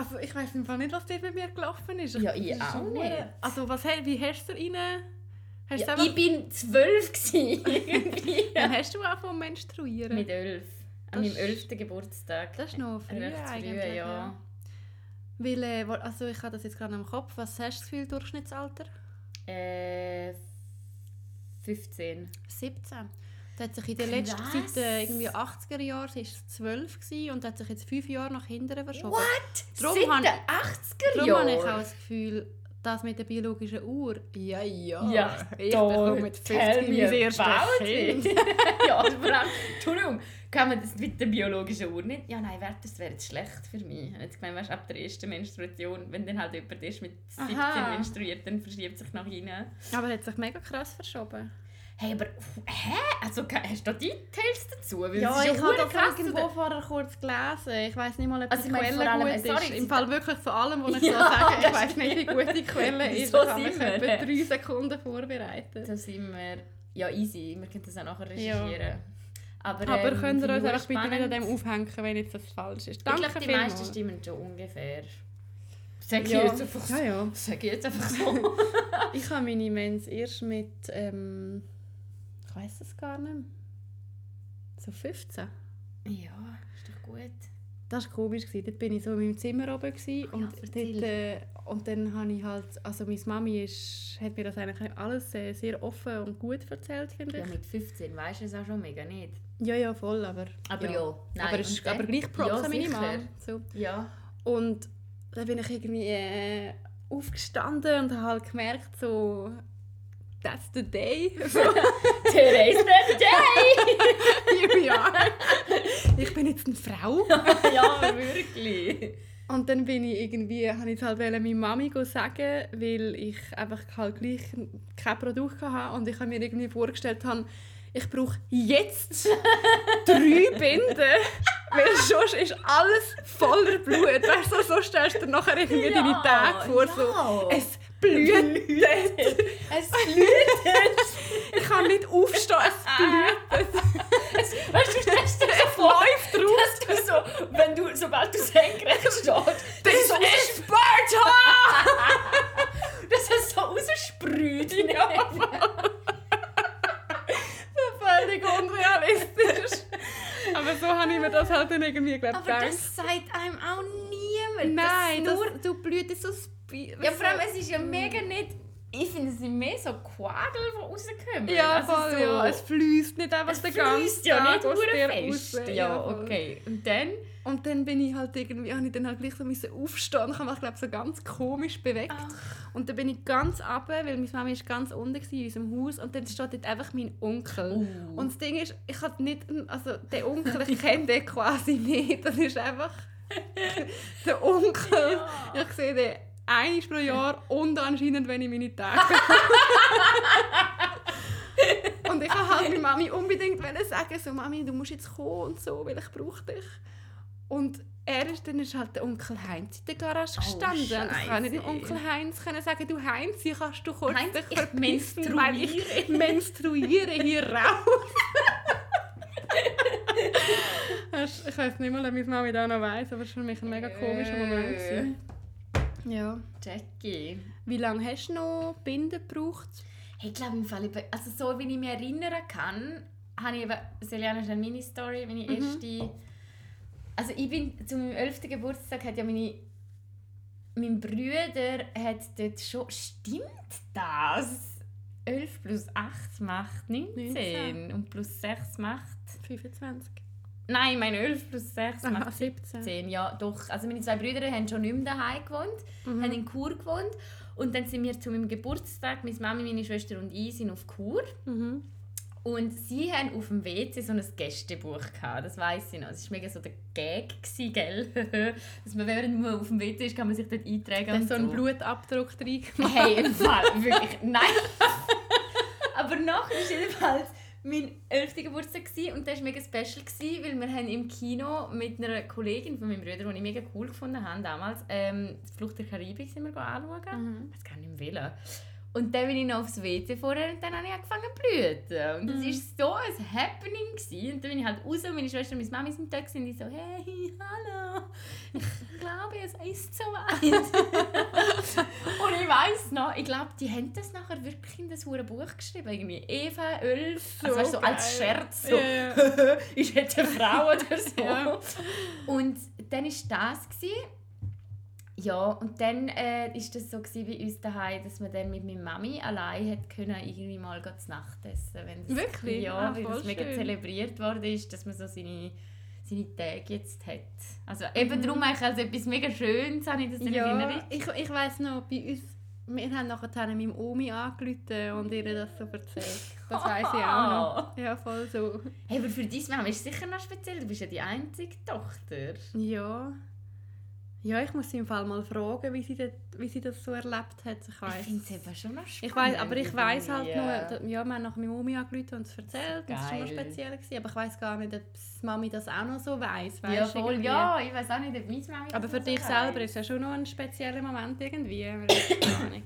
Also ich weiß im Fall nicht, was dort bei mir gelaufen ist. Ja, ich Das ist auch schon nicht. Also was, wie hast du rein? Hast Ja, ich bin zwölf. Dann (laughs) hast du auch vom Menstruieren. Mit elf. An Das meinem elften Geburtstag. das ist noch früh früh, eigentlich. ja. Weil, äh, also ich habe das jetzt gerade im Kopf. Was hast du das Gefühl, Durchschnittsalter? Äh, 15. 17. Das hat sich in den letzten, seit äh, irgendwie 80er Jahren, es war 12 gewesen und hat sich jetzt 5 Jahre nach hinten verschoben. What? Darum Seit den 80er Darum habe ich auch Jahren? das Gefühl, das mit der biologischen Uhr, ja, ja. Ja, ich bekomme mit tell 50 me mein erstes Kind. (laughs) (laughs) ja, vor allem, Entschuldigung, kann man das mit der biologischen Uhr nicht? Ja, nein, das wäre jetzt schlecht für mich. Jetzt gemeint, weißt, ab der ersten Menstruation, wenn dann halt jemand ist mit 17 Aha. menstruiert, dann verschiebt sich nach hinten. Aber er hat sich mega krass verschoben. Hey, aber hä? Also, hast du da Details dazu? Weil Ja, ich habe das irgendwo vorher kurz gelesen. Ich weiß nicht mal, ob Also die ich Quelle vor allem, gut ist. sorry, Im Fall wirklich von allem, was (laughs) ich Ja, so sage. Ich weiß nicht, wie gut die Quelle (laughs) ist. So ich habe mich wir, etwa drei Sekunden vorbereitet. Da sind wir... Ja, easy. Wir können das auch nachher recherchieren. Aber, Aber ähm, könnt ihr uns ich einfach bitte nicht an dem aufhängen, wenn jetzt das falsch ist. Ich Danke glaube, die meisten stimmen schon ungefähr. Sag ich Ja. jetzt einfach so. Ja, ja. Sag ich jetzt einfach so. (laughs) Ich habe meine Mens erst mit, ähm, ich weiß es gar nicht so 15. ja, ist doch gut. Das war komisch. Dort bin ich so in meinem Zimmer oben Oh und, ja, dort, äh, und dann habe ich halt, also meine Mami ist, hat mir das eigentlich alles äh, sehr offen und gut erzählt, finde Ja, ich. mit 15 weißt du es auch schon mega nicht. Ja, ja, voll, aber... Aber ja, nein, aber, es aber gleich Props Ja. Mama. So. Ja. Und dann bin ich irgendwie äh, aufgestanden und habe halt gemerkt, so... That's the day. (laughs) So, Today's the day! here we are. Ich bin jetzt eine Frau. (laughs) ja, wirklich. Und dann bin ich irgendwie, habe ich halt meiner Mami sagen, weil ich einfach halt gleich kein Produkt hatte und ich habe mir irgendwie vorgestellt habe, ich brauche jetzt drei (laughs) Binden, weil sonst ist alles voller Blut. Weißt du, so stellst du dir nachher irgendwie Ja, deine Tage vor, ja. so, es blutet. Es blutet! Ich kann nicht aufstehen, es blutet. Es, weißt du, stellst dir so vor, Läuft drauf. dass du so, wenn du, sobald du senkrecht stehst, Das so ist Sparta! dass es so raussprüht. Ja. Völlig unrealistisch. Aber so habe ich mir das halt dann irgendwie glaub, Aber gedacht. das sagt einem auch niemand. Nein, das das, nur... du blühtest so Ja, vor allem, es ist ja mega nicht... Ich finde, es sind mehr so Quadel, die rauskommen. Ja, Also voll, so, ja. Es fließt nicht einfach den ganzen ja Tag nicht aus dir fest. raus. Ja, okay. Und dann? Und dann bin ich halt irgendwie, habe ich dann halt gleich so müssen aufstehen und ich habe mich glaube so ganz komisch bewegt. Und dann bin ich ganz runter, weil meine Mama ist ganz unten in unserem Haus und dann steht dort einfach mein Onkel. Oh. Und das Ding ist, ich habe nicht, also den (laughs) Onkel, ich kenne den quasi nicht. Das ist einfach (laughs) der Onkel. Ja. Ich sehe den einmal pro Jahr und anscheinend, wenn ich meine Tage (laughs) (laughs) Und ich wollte halt meine Mami unbedingt sagen, so, Mami, du musst jetzt kommen und so, weil ich brauche dich. Und er ist, dann ist halt der Onkel Heinz in der Garage Oh, gestanden. und ich kann nicht dem. Onkel Heinz können sagen, du Heinz, hier kannst du kurz Heinz, dich ich verpissen, weil ich menstruiere. hier raus. (laughs) Ich weiß nicht mal, ob meine Mami das noch weiss, aber es war für mich ein mega komischer Moment. Ja. Jackie. Wie lange hast du noch Binden gebraucht? Hey, ich glaube im Fall, also so wie ich mich erinnern kann, habe ich eben, Selina ist eine Mini-Story, meine Mhm. erste... Also ich bin, zu meinem 11. Geburtstag hat ja meine... Mein Bruder hat dort schon... Stimmt das? 11 plus 8 macht 19 19. und plus 6 macht... 25. Nein, mein 11 plus 6 Aha, macht 17. 17. Ja, doch. Also meine zwei Brüder haben schon nicht mehr daheim gewohnt, Mhm. haben in Chur gewohnt. Und dann sind wir zu meinem Geburtstag, meine Mami, meine Schwester und ich sind auf Chur. Mhm. Und sie haben auf dem WC so ein Gästebuch gehabt, das weiß ich noch. Das war mega so der Gag, gewesen, gell? (laughs) Dass man, wenn man auf dem WC ist, kann man sich dort eintragen Da und so einen so. Blutabdruck drin gemacht. Hey, im Fall, wirklich, nein. (laughs) Aber nachher war jedenfalls mein 11. Geburtstag gewesen, und das war mega special, gewesen, weil wir haben im Kino mit einer Kollegin von meinem Bruder, die ich mega cool gefunden habe damals, ähm, die Flucht der Karibik sind wir anschauen. Mhm. Ich weiß gar nicht mehr. Und dann bin ich noch aufs WC vorher und dann habe ich angefangen zu blüten. Und das war so ein Happening. Gewesen. Und dann bin ich halt raus und meine Schwester und meine Mami sind da und ich so, hey, hallo, ich glaube, es ist so weit. (laughs) und ich weiss noch, ich glaube, die haben das nachher wirklich in das hure Buch geschrieben. Irgendwie Eva 11, also weißt so als. Scherz. So, ja. (laughs) ist jetzt eine Frau oder (laughs) so. Ja. Und dann war das. Gewesen. Ja, und dann äh, ist das so bei uns daheim, dass man dann mit meiner Mami allein hat können irgendwie mal zu Nacht essen. Wenn das, Wirklich? Ja, Ah, weil das mega schön. zelebriert worden ist, dass man so seine, seine Tage jetzt hat. Also eben Mhm. darum eigentlich als etwas mega Schönes habe ich das in Ja, Erinnerung. ich, ich weiss noch, bei uns Wir haben nachher meinem Omi angerufen und ihr das so erzählt. Das weiss ich auch noch. (laughs) Ja, voll so. Hey, aber für deine Mama ist es sicher noch speziell. Du bist ja die einzige Tochter. Ja. Ja, ich muss sie im Fall mal fragen, wie sie, das, wie sie das so erlebt hat. Ich Ich weiss. finde es eben schon noch spannend. Ich weiss, aber ich weiss halt irgendwie. nur, ja, wir haben nach meiner Omi angerufen und es erzählt. Das war schon noch speziell. Gewesen, aber ich weiss gar nicht, ob die Mami das auch noch so weiss. Ja, weisst, voll. irgendwie. Ja, ich weiß auch nicht, ob meine Mama Aber das für so dich weiss. selber ist es ja schon noch ein spezieller Moment irgendwie. Keine Ahnung.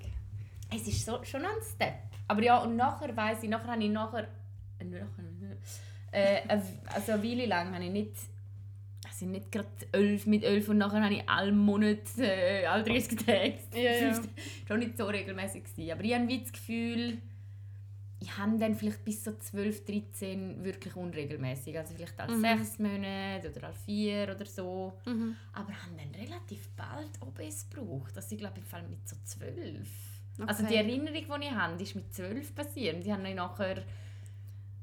Es ist so, schon ein Step. Aber ja, und nachher weiss ich, nachher habe ich nachher... Äh, nachher äh, also eine Weile lang habe ich nicht... Also nicht gerade elf mit elf und nachher habe ich alle Monate, äh, alle 30 Tage, Ja, ja. (laughs) 50 schon nicht so regelmäßig gewesen. Aber ich habe das Gefühl, ich habe dann vielleicht bis so 12, 13 wirklich unregelmäßig. Also vielleicht alle Mhm. sechs Monate oder alle vier oder so. Mhm. Aber haben dann relativ bald OBS gebraucht. Also ich glaube im Fall mit so zwölf. Also die Okay. Erinnerung, die ich habe, die ist mit zwölf passiert. Und Ich habe dann nachher,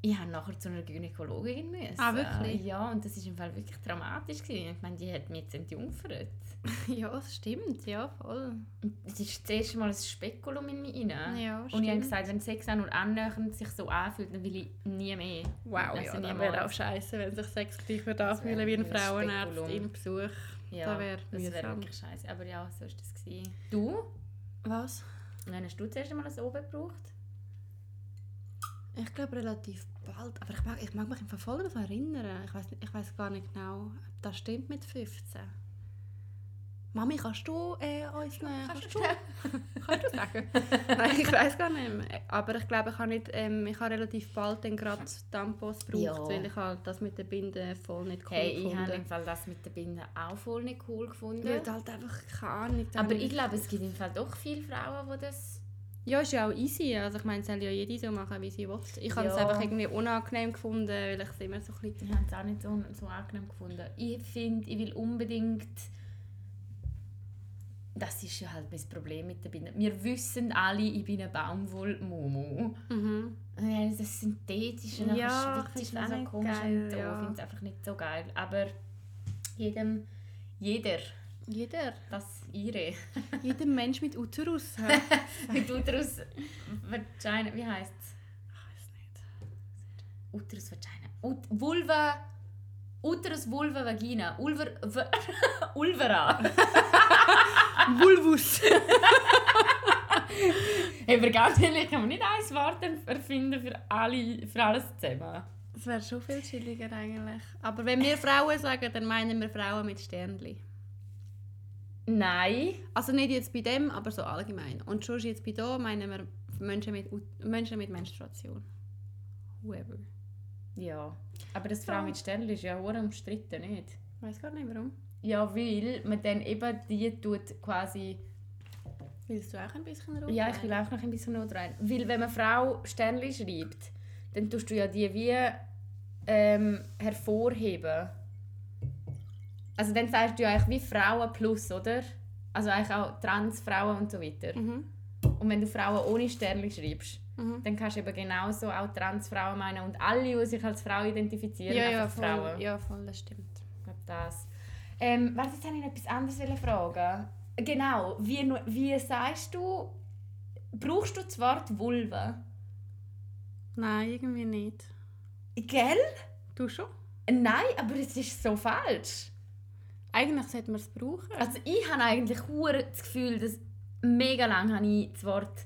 ich habe nachher zu einer Gynäkologin müssen. Ah, wirklich? Ja, und das ist im Fall wirklich dramatisch gewesen. Ich meine, die hat mich jetzt entjungfert. (laughs) Ja, das stimmt. Ja, voll. Und Es ist das erste Mal ein Spekulum in mich rein. Ja, und ich habe stimmt. gesagt, wenn Sex auch nur annähernd sich so anfühlt, dann will ich nie mehr. Wow, Also ja, das wäre auch scheiße, wenn sich Sex gleich würde Das anfühlen wie ein ein Frauenärztin Besuch. Ja, Das wäre das wirklich scheiße. Aber ja, so war das. Gewesen. Du? Was? Wann hast du das erste Mal ein OB gebraucht? Ich glaube relativ bald. Aber ich mag, ich mag mich im Fall voll daran erinnern. Ich weiß ich gar nicht genau, ob das stimmt mit 15. Mami, kannst du äh, uns ne, kannst, du, (laughs) kannst du sagen? Nein, ich weiß gar nicht mehr. Aber ich glaube, ich habe, nicht, ähm, ich habe relativ bald dann gerade Tampons gebraucht, Ja. weil ich halt das mit der Binde voll nicht cool Hey, ich habe gefunden im Fall das mit der Binde auch voll nicht cool gefunden. Weil halt einfach keine Ahnung. Aber habe ich glaube, es gibt im Fall doch viele Frauen, die das... Ja, ist ja auch easy. Also ich meine, es soll ja jede so machen, wie sie will. Ich habe es Ja. einfach irgendwie unangenehm gefunden, weil ich es immer so ein bisschen... Ich habe es auch nicht so, so angenehm gefunden. Ich finde, ich will unbedingt... Das ist ja halt mein Problem mit der Binde. Wir wissen alle, ich bin eine Baumwollmumu. Mhm. Ja, das ist synthetisch und Ja, man auch so komisch geil, ja. Ich finde es einfach nicht so geil. Aber jedem... Jeder, Jeder. das ihre. (laughs) Jeder Mensch mit Uterus. (laughs) Mit Uterus Vagina, wie heisst es? ich weiß nicht. Uterus Vagina. Ut Vulva. Uterus Vulva Vagina. Ulver. (laughs) Ulvera. Vulvus. hey, aber ganz ehrlich, kann man nicht ein Wort erfinden für, alle, für alles zusammen. Das wäre schon viel chilliger eigentlich. Aber wenn wir Frauen sagen, dann meinen wir Frauen mit Sternli. Nein. Also nicht jetzt bei dem, aber so allgemein. Und schon jetzt bei da meinen wir Menschen mit, Menschen mit Menstruation. Whoever. Ja. Aber das Frau mit Sternchen ist ja auch umstritten, nicht? Ich weiß gar nicht warum. Ja, weil man dann eben die tut quasi... Willst du auch ein bisschen rot Ja, ich will auch noch ein bisschen Not rein. Weil wenn man Frau Sternli schreibt, dann tust du ja die wie ähm, hervorheben. Also dann sagst du ja eigentlich wie Frauen plus, oder? Also eigentlich auch Transfrauen und so weiter. Mhm. Und wenn du Frauen ohne Sternli schreibst, Mhm. dann kannst du eben genauso auch Transfrauen meinen und alle, die sich als Frau identifizieren, Ja, ja, einfach voll, Frauen. ja, voll, das stimmt. Ich glaube das. Ähm, warte, jetzt wollte ich noch etwas anderes fragen. Genau, wie, wie sagst du, brauchst du das Wort Vulva? Nein, irgendwie nicht. Gell? Du schon? Nein, aber es ist so falsch. Eigentlich sollte man es brauchen. Also ich habe eigentlich hure das Gefühl, dass mega lange habe ich das Wort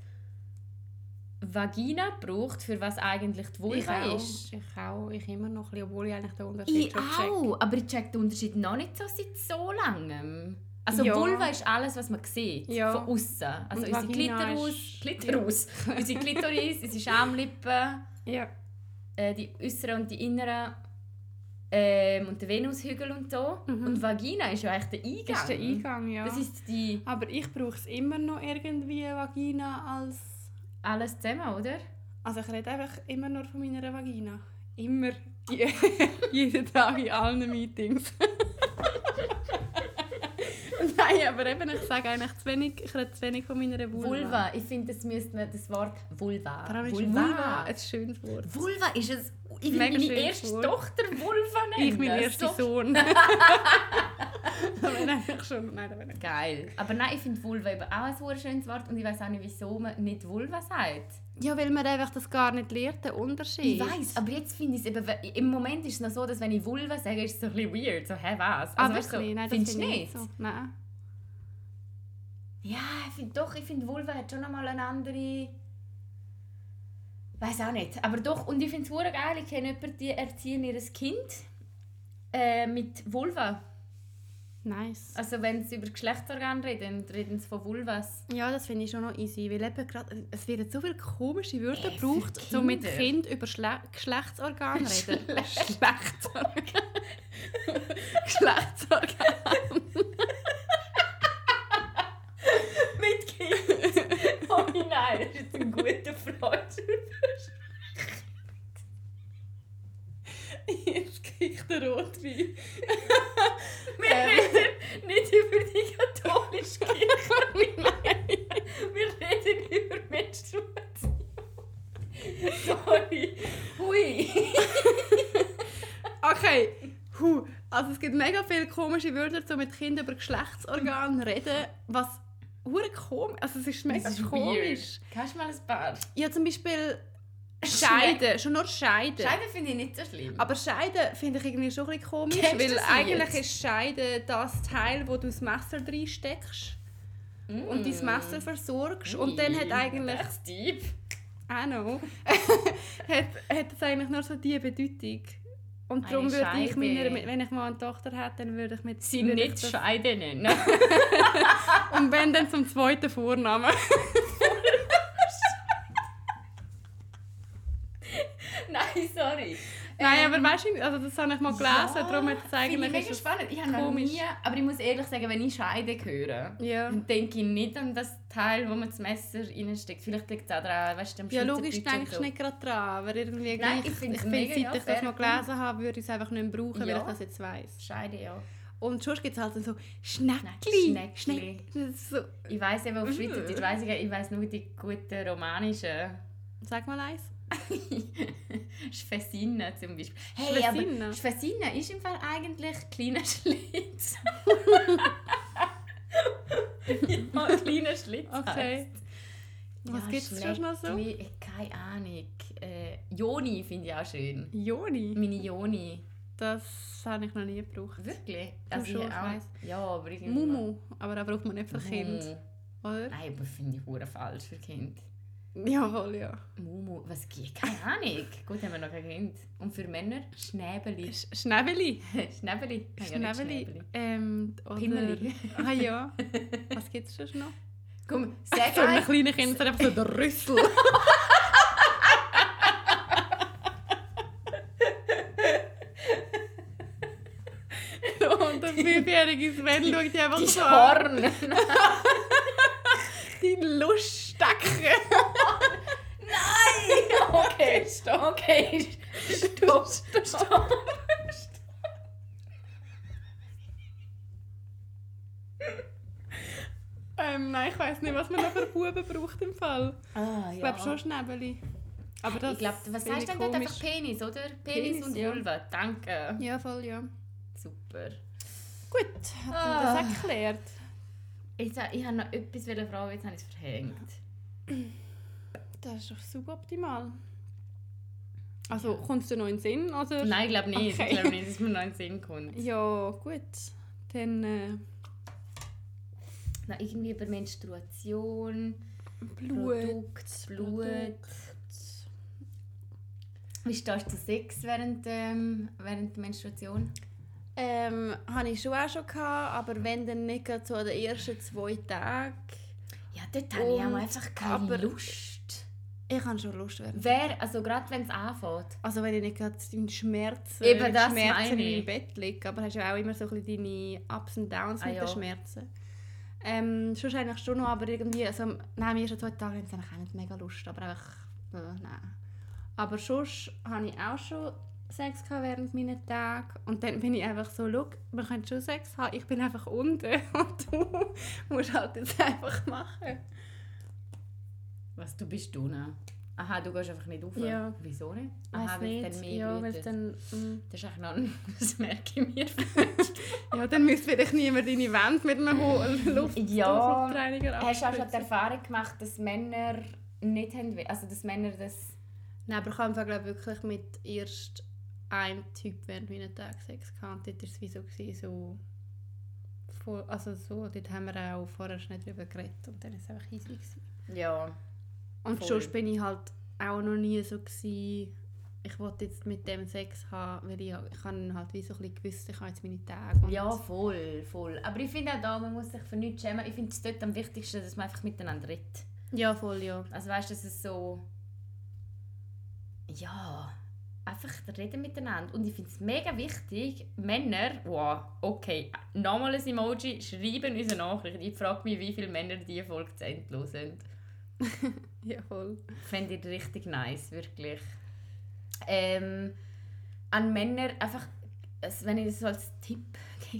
Vagina gebraucht, für was eigentlich die ich Vulva auch. ist. Ich auch. Ich immer noch ein bisschen, obwohl ich eigentlich den Unterschied Ich check. auch, aber ich check den Unterschied noch nicht so seit so langem. Also Ja. Vulva ist alles, was man sieht, Ja. von außen. Also Und unsere ist- Klitoris, (laughs) unsere Klitoris, unsere Schamlippen, Ja. äh, die äußeren und die inneren ähm, und der Venushügel und so. Mhm. Und Vagina ist ja eigentlich der Eingang. Das ist der Eingang, ja. Das ist die Aber ich brauche es immer noch irgendwie Vagina als... alles zusammen, oder? Also ich rede einfach immer nur von meiner Vagina. Immer. Je- (laughs) Jeden Tag in allen Meetings. (laughs) Nein, aber eben, ich sage eigentlich zu wenig, ich rede zu wenig von meiner Vulva. Vulva. Ich finde, das müsste man das Wort Vulva. Ist Vulva ein schönes Wort. Vulva ist es. Ich will meine erste Wort. Tochter Vulva nennen. (laughs) Ich, mein erster So Sohn. (laughs) (laughs) eigentlich schon... Nein, nicht. Geil. Aber nein, ich finde Vulva eben auch ein sehr schönes Wort und ich weiß auch nicht, wieso man nicht Vulva sagt. Ja, weil man einfach das gar nicht lernt, den Unterschied. Ich weiß, aber jetzt finde ich es eben, im Moment ist es noch so, dass wenn ich Vulva sage, ist es so ein bisschen weird. So, hä, was? Aber weißt wirklich, nein, das finde ich nicht? So. Nein. Ja, ich finde doch, ich finde Vulva hat schon nochmal eine andere... Weiß auch nicht, aber doch, und ich finde es geil, ich kenne jemanden, die erziehen ihr Kind äh, mit Vulva. Nice. Also wenn sie über Geschlechtsorgane reden, reden sie von Vulvas. Ja, das finde ich schon noch easy, weil eben grad, es werden so viele komische Wörter Äh, gebraucht, so mit Kinder. Kind über Schle Geschlechtsorgane reden. (laughs) Geschlechtsorgane. (laughs) Geschlechtsorgane. Mit Kind? oh nein, das ist jetzt ein guter Freund. Jetzt kriegt der Rotwein. Wir Ähm. reden nicht über die katholische Kirche. Wir reden über Menstruation. Sorry. Hui. Okay, hu. Also es gibt mega viele komische Wörter, so mit Kindern über Geschlechtsorgane reden, was hure komisch, also es ist mega ist komisch. weird. Kannst du mal ein paar? Ja, zum Beispiel Scheiden, schon nur Scheiden. Scheiden finde ich nicht so schlimm. Aber Scheiden finde ich irgendwie schon ein bisschen komisch, Kennst weil eigentlich jetzt? ist Scheiden das Teil, wo du das Messer reinsteckst und dein Messer versorgst. Und dann hat eigentlich, Das ist deep. I know, (laughs) hat, hat das eigentlich nur so diese Bedeutung. Und darum würde ich Scheide. meiner, wenn ich mal eine Tochter hätte, dann würde ich mit Sie würde ich nicht das- Scheiden nennen. (laughs) (laughs) Und wenn dann zum zweiten Vornamen. (laughs) Nein, sorry. Nein, aber weißt du, also das habe ich mal gelesen, Ja, darum hat es Finde ich eigentlich... mega es- spannend. Ich habe noch komisch. nie, aber ich muss ehrlich sagen, wenn ich Scheide höre, Ja. dann denke ich nicht an das Teil, wo man das Messer reinsteckt. Vielleicht liegt es auch daran, weißt du, am Ja, logisch du so. nicht gerade dran, aber irgendwie Nein, gleich, ich find's ich mega, finde, ja, seit ich das mal gelesen habe, würde ich es einfach nicht brauchen, weil Ja. ich das jetzt weiss. Scheide, ja. Und sonst gibt es halt so Schneckli. Schneckli. Schneck- das ist so. Ich weiss eben auf Mhm. Schweizerdeutsch, weiss ich, ich weiss nur die guten romanischen. Sag mal eins. (laughs) Schwesine zum Beispiel. Hey, Schwesine? aber Schwesine ist im Fall eigentlich kleiner Schlitz. (laughs) ja, kleiner Schlitz Okay. heisst's. Was Ja, gibt es sonst noch so? Keine Ahnung. Äh, Joni finde ich auch schön. Joni. Meine Joni. Das habe ich noch nie gebraucht. Wirklich? Ich schon, ich auch- weiss. Ja, aber irgendwie... Mumu. Aber da braucht man nicht für Mumu. Kind. Oder? Nein, aber finde ich hure falsch für Kind. Jawohl, ja. Mumu, was gibt? Keine Ahnung. Gut, haben wir noch kein Kind. Und für Männer? Schnäbeli. Sch Schnäbeli. (laughs) Schnäbeli. Nein, ja Schnäbeli. Ähm, oder... Pimmeli. Ah ja. (laughs) Was gibt es sonst noch? Komm, sag So ein kleines Kind ist einfach (laughs) so der Rüssel. Und der fünfjährige Sven schaut dich einfach so an. Horn. Die Luststacke. Nein! (laughs) Okay, stopp. Okay, stopp. Stopp. Ähm, nein, ich weiß nicht, was man noch für Buben braucht im Fall. Ah, Ich glaube schon Schnäbeli. Aber das Ich glaube, was heißt denn dort einfach Penis, oder? Penis, Penis, und ja. Vulva. Danke. Ja, voll, ja. Super. Gut, hat Ah. das erklärt. Ich, sag- ich habe noch etwas fragen, jetzt habe ich es verhängt. Das ist doch suboptimal. Also, kommst du noch in den Sinn? Oder? Nein, ich glaube nicht. Okay. Ich glaube nicht, dass mir noch in den Sinn kommt. (laughs) Ja, gut. Dann äh, Na, irgendwie über Menstruation, Blut. Produkt, Blut. Produkt. Wie stehst du zu Sex während, ähm, während der Menstruation? Ähm, habe ich schon auch schon gehabt, aber wenn dann nicht gerade so an den ersten zwei Tagen. Dort habe ich auch einfach keine aber- Lust. Ich kann schon Lust werden. Wer, also gerade wenn es anfängt. Also wenn ich nicht gerade in Schmerzen, Eben, das Schmerzen im. Bett liege, aber hast ja auch immer so ein bisschen deine Ups und Downs Ah, mit ja. den Schmerzen. Ähm, sonst eigentlich schon noch, aber irgendwie, also nein, mir schon zwei Tage ich eigentlich auch nicht mega Lust, aber einfach, äh, nein. Aber sonst habe ich auch schon Sex gehabt während meinen Tagen und dann bin ich einfach so, schau, wir können schon Sex haben, ich bin einfach unten (laughs) und du musst halt jetzt einfach machen. Was, du bist du, ne? Aha, du gehst einfach nicht auf. Ja. Wieso nicht? Aha, weil es dann mehr ja, weil dann, mm. Das ist eigentlich noch ein... (laughs) Das merke ich mir. (laughs) ja, dann müsste vielleicht niemand deine Wand mit einem Luft Ja. Luftreiniger Hast du auch schon die. Erfahrung gemacht, dass Männer nicht haben... Also, dass Männer das... Nein, aber ich habe glaube wirklich mit erst einem Typ während meiner Tag Sex gehabt. Dort war es wie so, so, vor, also so, dort haben wir auch vorher nicht drüber geredet und dann war es einfach easy. Gewesen. Ja. Und Voll. sonst bin ich halt auch noch nie so gewesen, ich wollte jetzt mit dem Sex haben, weil ich, ich habe halt wie so ein bisschen gewusst, ich habe jetzt meine Tage. Ja, voll, voll. Aber ich finde auch da, man muss sich für nichts schämen. Ich finde es dort am wichtigsten, dass man einfach miteinander redet. ja, voll, ja. Also weißt du, dass es so... Ja... Einfach reden miteinander. Und ich finde es mega wichtig, Männer, wow, okay, nochmal ein Emoji, schreiben uns eine Nachricht. Ich frage mich, wie viele Männer diese Folge zu Ende hören. (laughs) Ja, voll. Fände ich richtig nice, wirklich. Ähm, an Männer einfach, wenn ich das so als Tipp. (laughs)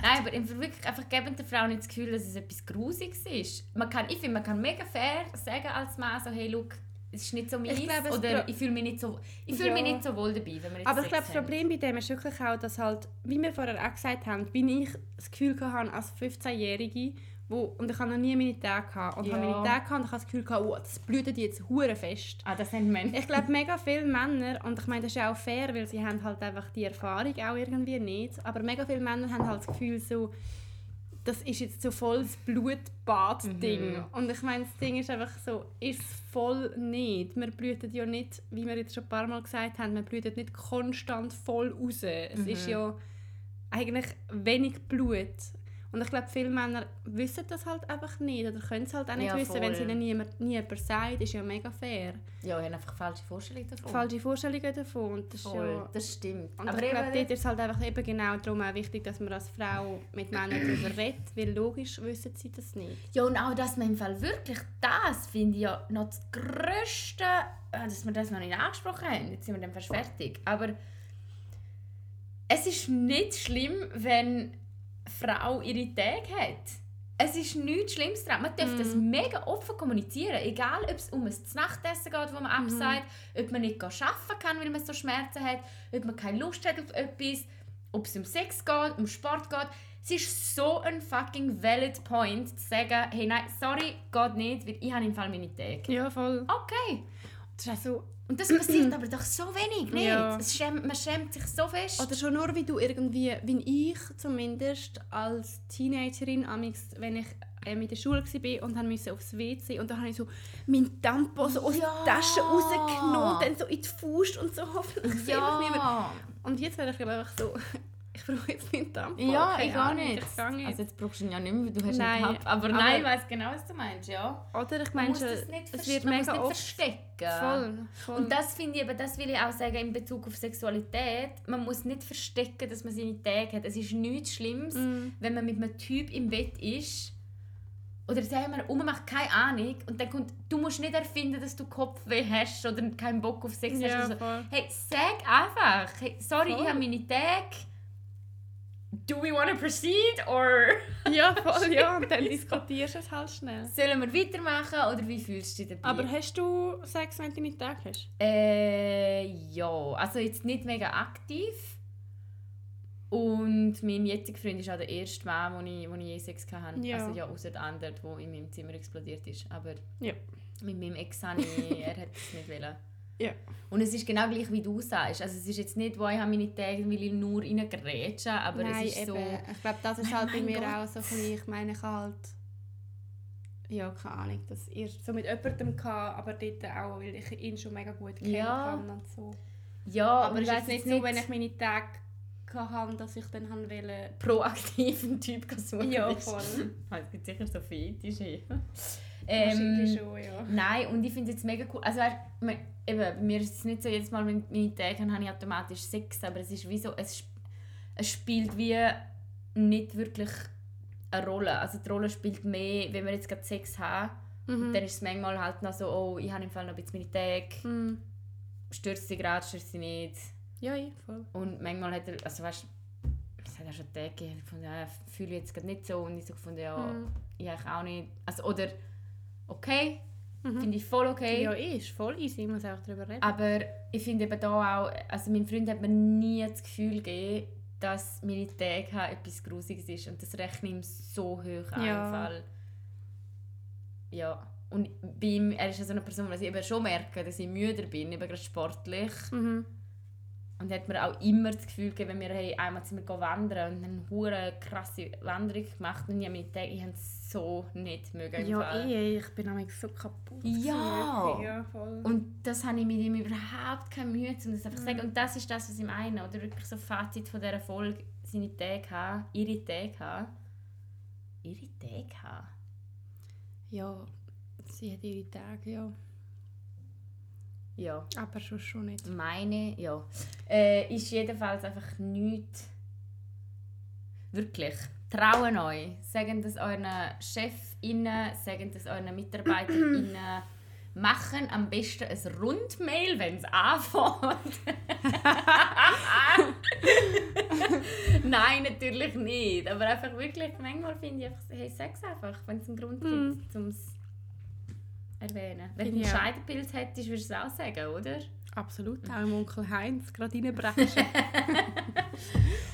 Nein, aber wirklich einfach geben der Frau nicht das Gefühl, dass es etwas Grusiges ist. Man kann, ich finde, man kann mega fair sagen als Mann, so, hey, look, es ist nicht so meins, glaube, oder ich fühle mich nicht so, ich fühle mich Ja. nicht so wohl dabei, wenn wir Aber ich glaube, das. Problem bei dem ist wirklich auch, dass halt, wie wir vorher auch gesagt haben, wie ich das Gefühl hatte als 15-Jährige, wo, und ich habe noch nie meine Tage gehabt. Und ich habe Ja. meine Tage gehabt und ich habe das Gefühl gehabt, oh, das blutet jetzt hure fest. Ah, das sind Männer. Ich glaube, mega viele Männer, und ich meine, das ist ja auch fair, weil sie haben halt einfach die Erfahrung auch irgendwie nicht, aber mega viele Männer haben halt das Gefühl so, das ist jetzt so voll das Blutbad-Ding. Mhm. Und ich meine, das Ding ist einfach so, ist es voll nicht. Wir blüten ja nicht, wie wir jetzt schon ein paar Mal gesagt haben, wir blüten nicht konstant voll raus. Es ist Mhm. ja eigentlich wenig Blut. Und ich glaube, viele Männer wissen das halt einfach nicht oder können es halt auch nicht Ja, wissen, wenn es ihnen niemand, nie jemand sagt, ist ja mega fair. Ja, ich habe einfach falsche Vorstellungen davon. Falsche Vorstellungen davon. Und das Voll, ja, das stimmt. und aber ich glaube, dort ist es halt einfach eben genau darum auch wichtig, dass man als Frau mit Männern darüber redet, weil logisch wissen sie das nicht. Ja, und auch, dass man im Fall wirklich das, finde ich ja noch das Größte, äh, dass wir das noch nicht angesprochen haben. Jetzt sind wir dann fast fertig. Aber es ist nicht schlimm, wenn Frau ihre Tage hat. Es ist nichts Schlimmes daran. Man darf das mega offen kommunizieren. Egal, ob es um ein Nachtessen geht, wo man absagt, ob man nicht arbeiten kann, weil man so Schmerzen hat, ob man keine Lust hat auf etwas, ob es um Sex geht, um Sport geht. Es ist so ein fucking valid point, zu sagen, hey, nein, sorry, geht nicht, weil ich habe im Fall meine Tage. Ja, voll. Okay. Das ist auch so, Und das passiert (clears throat) aber doch so wenig, nicht? Ja. Es schämt, man schämt sich so fest. Oder schon nur, wie du irgendwie, wie ich zumindest als Teenagerin, amix, wenn ich ähm, in der Schule war und dann musste aufs WC und dann habe ich so mein Tampon so aus Ja. der Tasche rausgenommen und dann so in die Faust und so hoffentlich sieht mich niemand. ja. Und jetzt wäre ich glaube einfach so, ich brauche jetzt meinen Tampon. Ja, ich gar nicht. Ich gehe Also jetzt brauchst du ihn ja nicht mehr, weil du hast Nein, ihn gehabt. Aber, aber- nein, ich weiss genau, was du meinst, ja. Oder ich meine, nicht, es wird mega nicht oft verstecken. voll, voll. Und das finde ich eben, das will ich auch sagen in Bezug auf Sexualität. Man muss nicht verstecken, dass man seine Tage hat. Es ist nichts Schlimmes, Mm. wenn man mit einem Typ im Bett ist. Oder sagen wir, man macht keine Ahnung. Und dann kommt, du musst nicht erfinden, dass du Kopfweh hast oder keinen Bock auf Sex Ja, hast. Oder so. voll. Hey, sag einfach. Hey, sorry, Voll. ich habe meine Tage. Do we want to proceed? Or (laughs) Ja, voll, ja. Und dann (laughs) diskutierst du es halt schnell. sollen wir weitermachen? Oder wie fühlst du dich dabei? Aber hast du Sex, wenn du deine Tage hast? Äh, ja, also jetzt nicht mega aktiv. Und mein jetziger Freund ist auch der erste Mann, wo ich, wo ich je Sex hatte. Ja. Also ja, außer der andere, der in meinem Zimmer explodiert ist. Aber Ja. mit meinem Ex habe ich, er hat es nicht wollen. Ja. Und es ist genau gleich, wie du sagst. Also es ist jetzt nicht, wo ich habe meine Tage will ich nur reingrätschen, aber Nein, es ist eben. so... Ich glaube, das ist halt bei mir Gott. auch so ein bisschen, ich meine, ich habe halt... Ja, keine Ahnung, das erst so mit jemandem gehabt, aber dort auch, weil ich ihn schon mega gut kennt Ja. habe und so. Ja, Aber es ich ist nicht so, wenn ich meine Tage hatte, dass ich dann haben wollte... proaktiv einen Typ suchen Ja, voll. (laughs) Es gibt sicher so Fetische. Ähm, schon, ja. Nein, und ich finde es jetzt mega cool. Also, weißt, eben, mir ist es nicht so, jedes Mal, wenn meine Tage habe, ich automatisch Sex, aber es ist wie so, es, es spielt wie nicht wirklich eine Rolle. Also die Rolle spielt mehr, wenn wir jetzt gerade Sex haben, Mhm. dann ist es manchmal halt noch so, oh, ich habe im Fall noch ein bisschen meine Tage, Mhm. stört sie gerade, stört sie nicht. Ja, ja, voll. Und manchmal hat er, also weißt es hat auch schon Tage gegeben, ich gefunden, ja, ich fühle jetzt gerade nicht so und ich so gefunden, ja, Mhm. ich auch nicht. Also, oder, okay, Finde ich voll okay. Ja, ist voll easy, ich muss auch darüber reden. Aber ich finde eben da auch, also mein Freund hat mir nie das Gefühl gegeben, dass meine Tage etwas Grusiges ist und das rechne ich ihm so hoch an. Ja. Fall. Ja. Und bei ihm, er ist ja so eine Person, dass ich eben schon merke, dass ich müder bin, eben gerade sportlich. Mhm. Und hat mir auch immer das Gefühl gegeben, wenn wir hey, einmal sind wir gehen wandern und eine hure krasse Wanderung gemacht und ich habe meine Tage, ich habe so nicht mögen. Ja, eh, ich bin nämlich so kaputt. Ja. Ja, voll. Und das habe ich mit ihm überhaupt keine Mühe, um das einfach zu Mhm. sagen. Und das ist das, was ich meine. Oder wirklich so Fazit von dieser Folge, seine Tage haben, ihre Tage haben. Ihre Tage haben? ja, sie hat ihre Tage, ja. Ja, Aber schon, schon nicht. meine, ja. Äh, ist jedenfalls einfach nichts... Wirklich. Trauen euch. Sagen das euren ChefInnen, sagen das euren MitarbeiterInnen. (clears throat) Machen am besten ein Rundmail, wenn es anfängt. (laughs) Nein, natürlich nicht. Aber einfach wirklich, manchmal finde ich einfach, hey, sag's einfach, wenn es einen Grund Mhm. gibt, um es erwähnen. Wenn du Finde einen. Scheidepilz hättest, würdest du es auch sagen, oder? Absolut, auch im Onkel Heinz gerade reinbrechen. (laughs)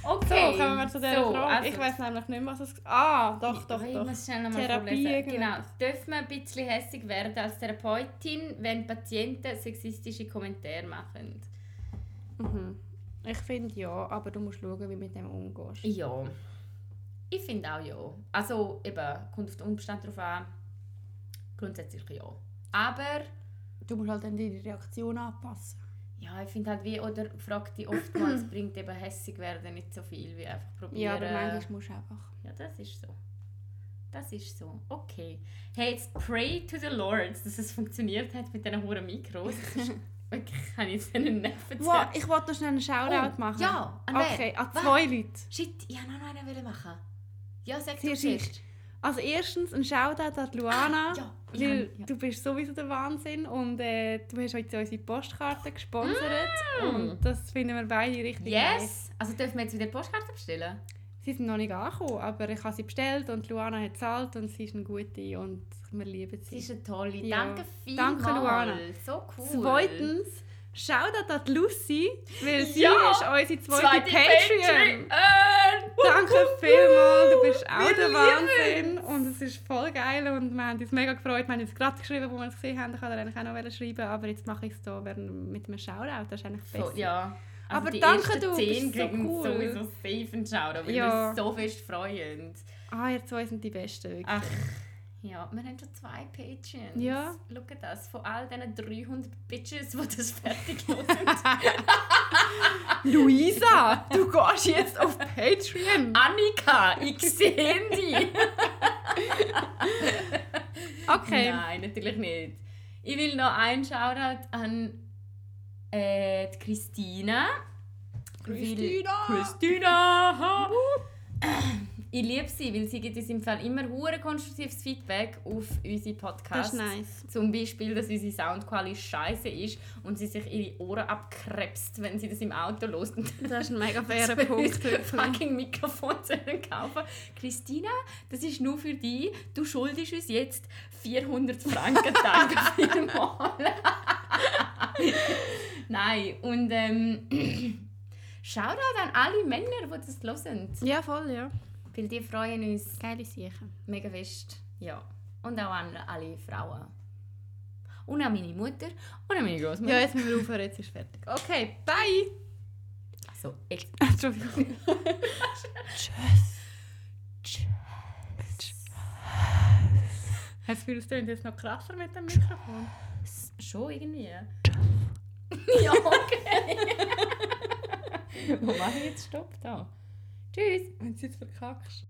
Okay. So, kommen wir zu dieser so, Frage. also- ich weiß nämlich nicht mehr, was es... Ah, doch, doch, ich doch. muss schnell nochmal Therapie vorlesen. Genau. Dürfen wir ein bisschen hässig werden als Therapeutin, wenn Patienten sexistische Kommentare machen? Mhm. Ich finde ja, aber du musst schauen, wie du mit dem umgehst. Ja. Ich finde auch ja. Also eben, kommt auf den Umstand drauf an. Grundsätzlich ja. Aber Du musst halt dann deine Reaktion anpassen. ja, ich finde halt wie, oder fragt die oftmals, (clears throat) bringt eben hässig werden nicht so viel, wie einfach probieren. Ja, aber manchmal musst du einfach... Ja, das ist so. Das ist so. Okay. Hey, jetzt pray to the Lord, dass es funktioniert hat mit diesen hohen Mikros. Das ist (laughs) Wirklich, kann ich jetzt einen Nerven Wow, ich wollte noch schnell einen Shoutout Oh, machen. ja, an? Okay, an zwei Leute. Shit, ich wollte noch einen machen. Ja, sag du Zuerst zuerst. Also erstens ein Shoutout an Luana, Ah, ja, weil ja. du bist sowieso der Wahnsinn und äh, du hast heute unsere Postkarte gesponsert Mm. und das finden wir beide richtig nice. Yes! Also dürfen wir jetzt wieder Postkarte bestellen? Sie sind noch nicht angekommen, aber ich habe sie bestellt und Luana hat gezahlt und sie ist eine gute und wir lieben Sie sie. ist eine tolle. Ja. Danke vielmals. Danke, Luana. So cool. Zweitens, Shoutout an die Lucy, weil sie Ja, ist unsere zweite, Zweite Patreon. Patreon. Danke vielmals, du bist auch Wir der Wahnsinn und es ist voll geil und wir haben uns mega gefreut. Wir haben jetzt gerade geschrieben, wo wir es gesehen haben, ich wollte eigentlich auch noch schreiben, aber jetzt mache ich es hier mit einem Shoutout, das ist eigentlich besser. So, ja. Also Aber die danke, du, zehn bist so cool. sowieso safe einen Shoutout, weil Ja. wir uns so fest freuen. Ah, ihr zwei sind die Besten, wirklich. Ach, ja, wir haben schon zwei Patreons. Ja. Schau das, von all diesen 300 Bitches, die das (laughs) fertig hören. (laughs) Luisa, du gehst jetzt auf Patreon. Annika, ich sehe dich! Okay. Nein, natürlich nicht. Ich will noch einen Shoutout an äh, die Christina. Christina! Christina! (clears throat) Ich liebe sie, weil sie gibt uns im Fall immer hure konstruktives Feedback auf unsere Das Podcasts. ist nice. Zum Beispiel, dass unsere Soundqualität scheiße ist und sie sich ihre Ohren abkrebst, wenn sie das im Auto hört. Das ist ein mega (laughs) fairer Punkt. fucking Mikrofon sollen kaufen. Christina, das ist nur für dich. Du schuldest uns jetzt 400 Franken. Danke (laughs) vielmals. (laughs) Nein, und ähm, (clears throat) Shoutout an alle Männer, die das hören. Ja, voll, ja. Weil die freuen uns Geile Sachen. mega fest. Ja. Und auch an alle Frauen. Und an meine Mutter und an meine Großmutter. Ja, jetzt müssen wir aufhören, jetzt ist fertig. (laughs) Okay, bye! Also, echt. (laughs) Entschuldigung. Tschüss. Hast du das Gefühl, es jetzt noch krasser mit dem Mikrofon? Schon irgendwie. (laughs) ja, okay. Wo mache ich jetzt Stopp da? Tschüss. Wenn du es jetzt verkackst.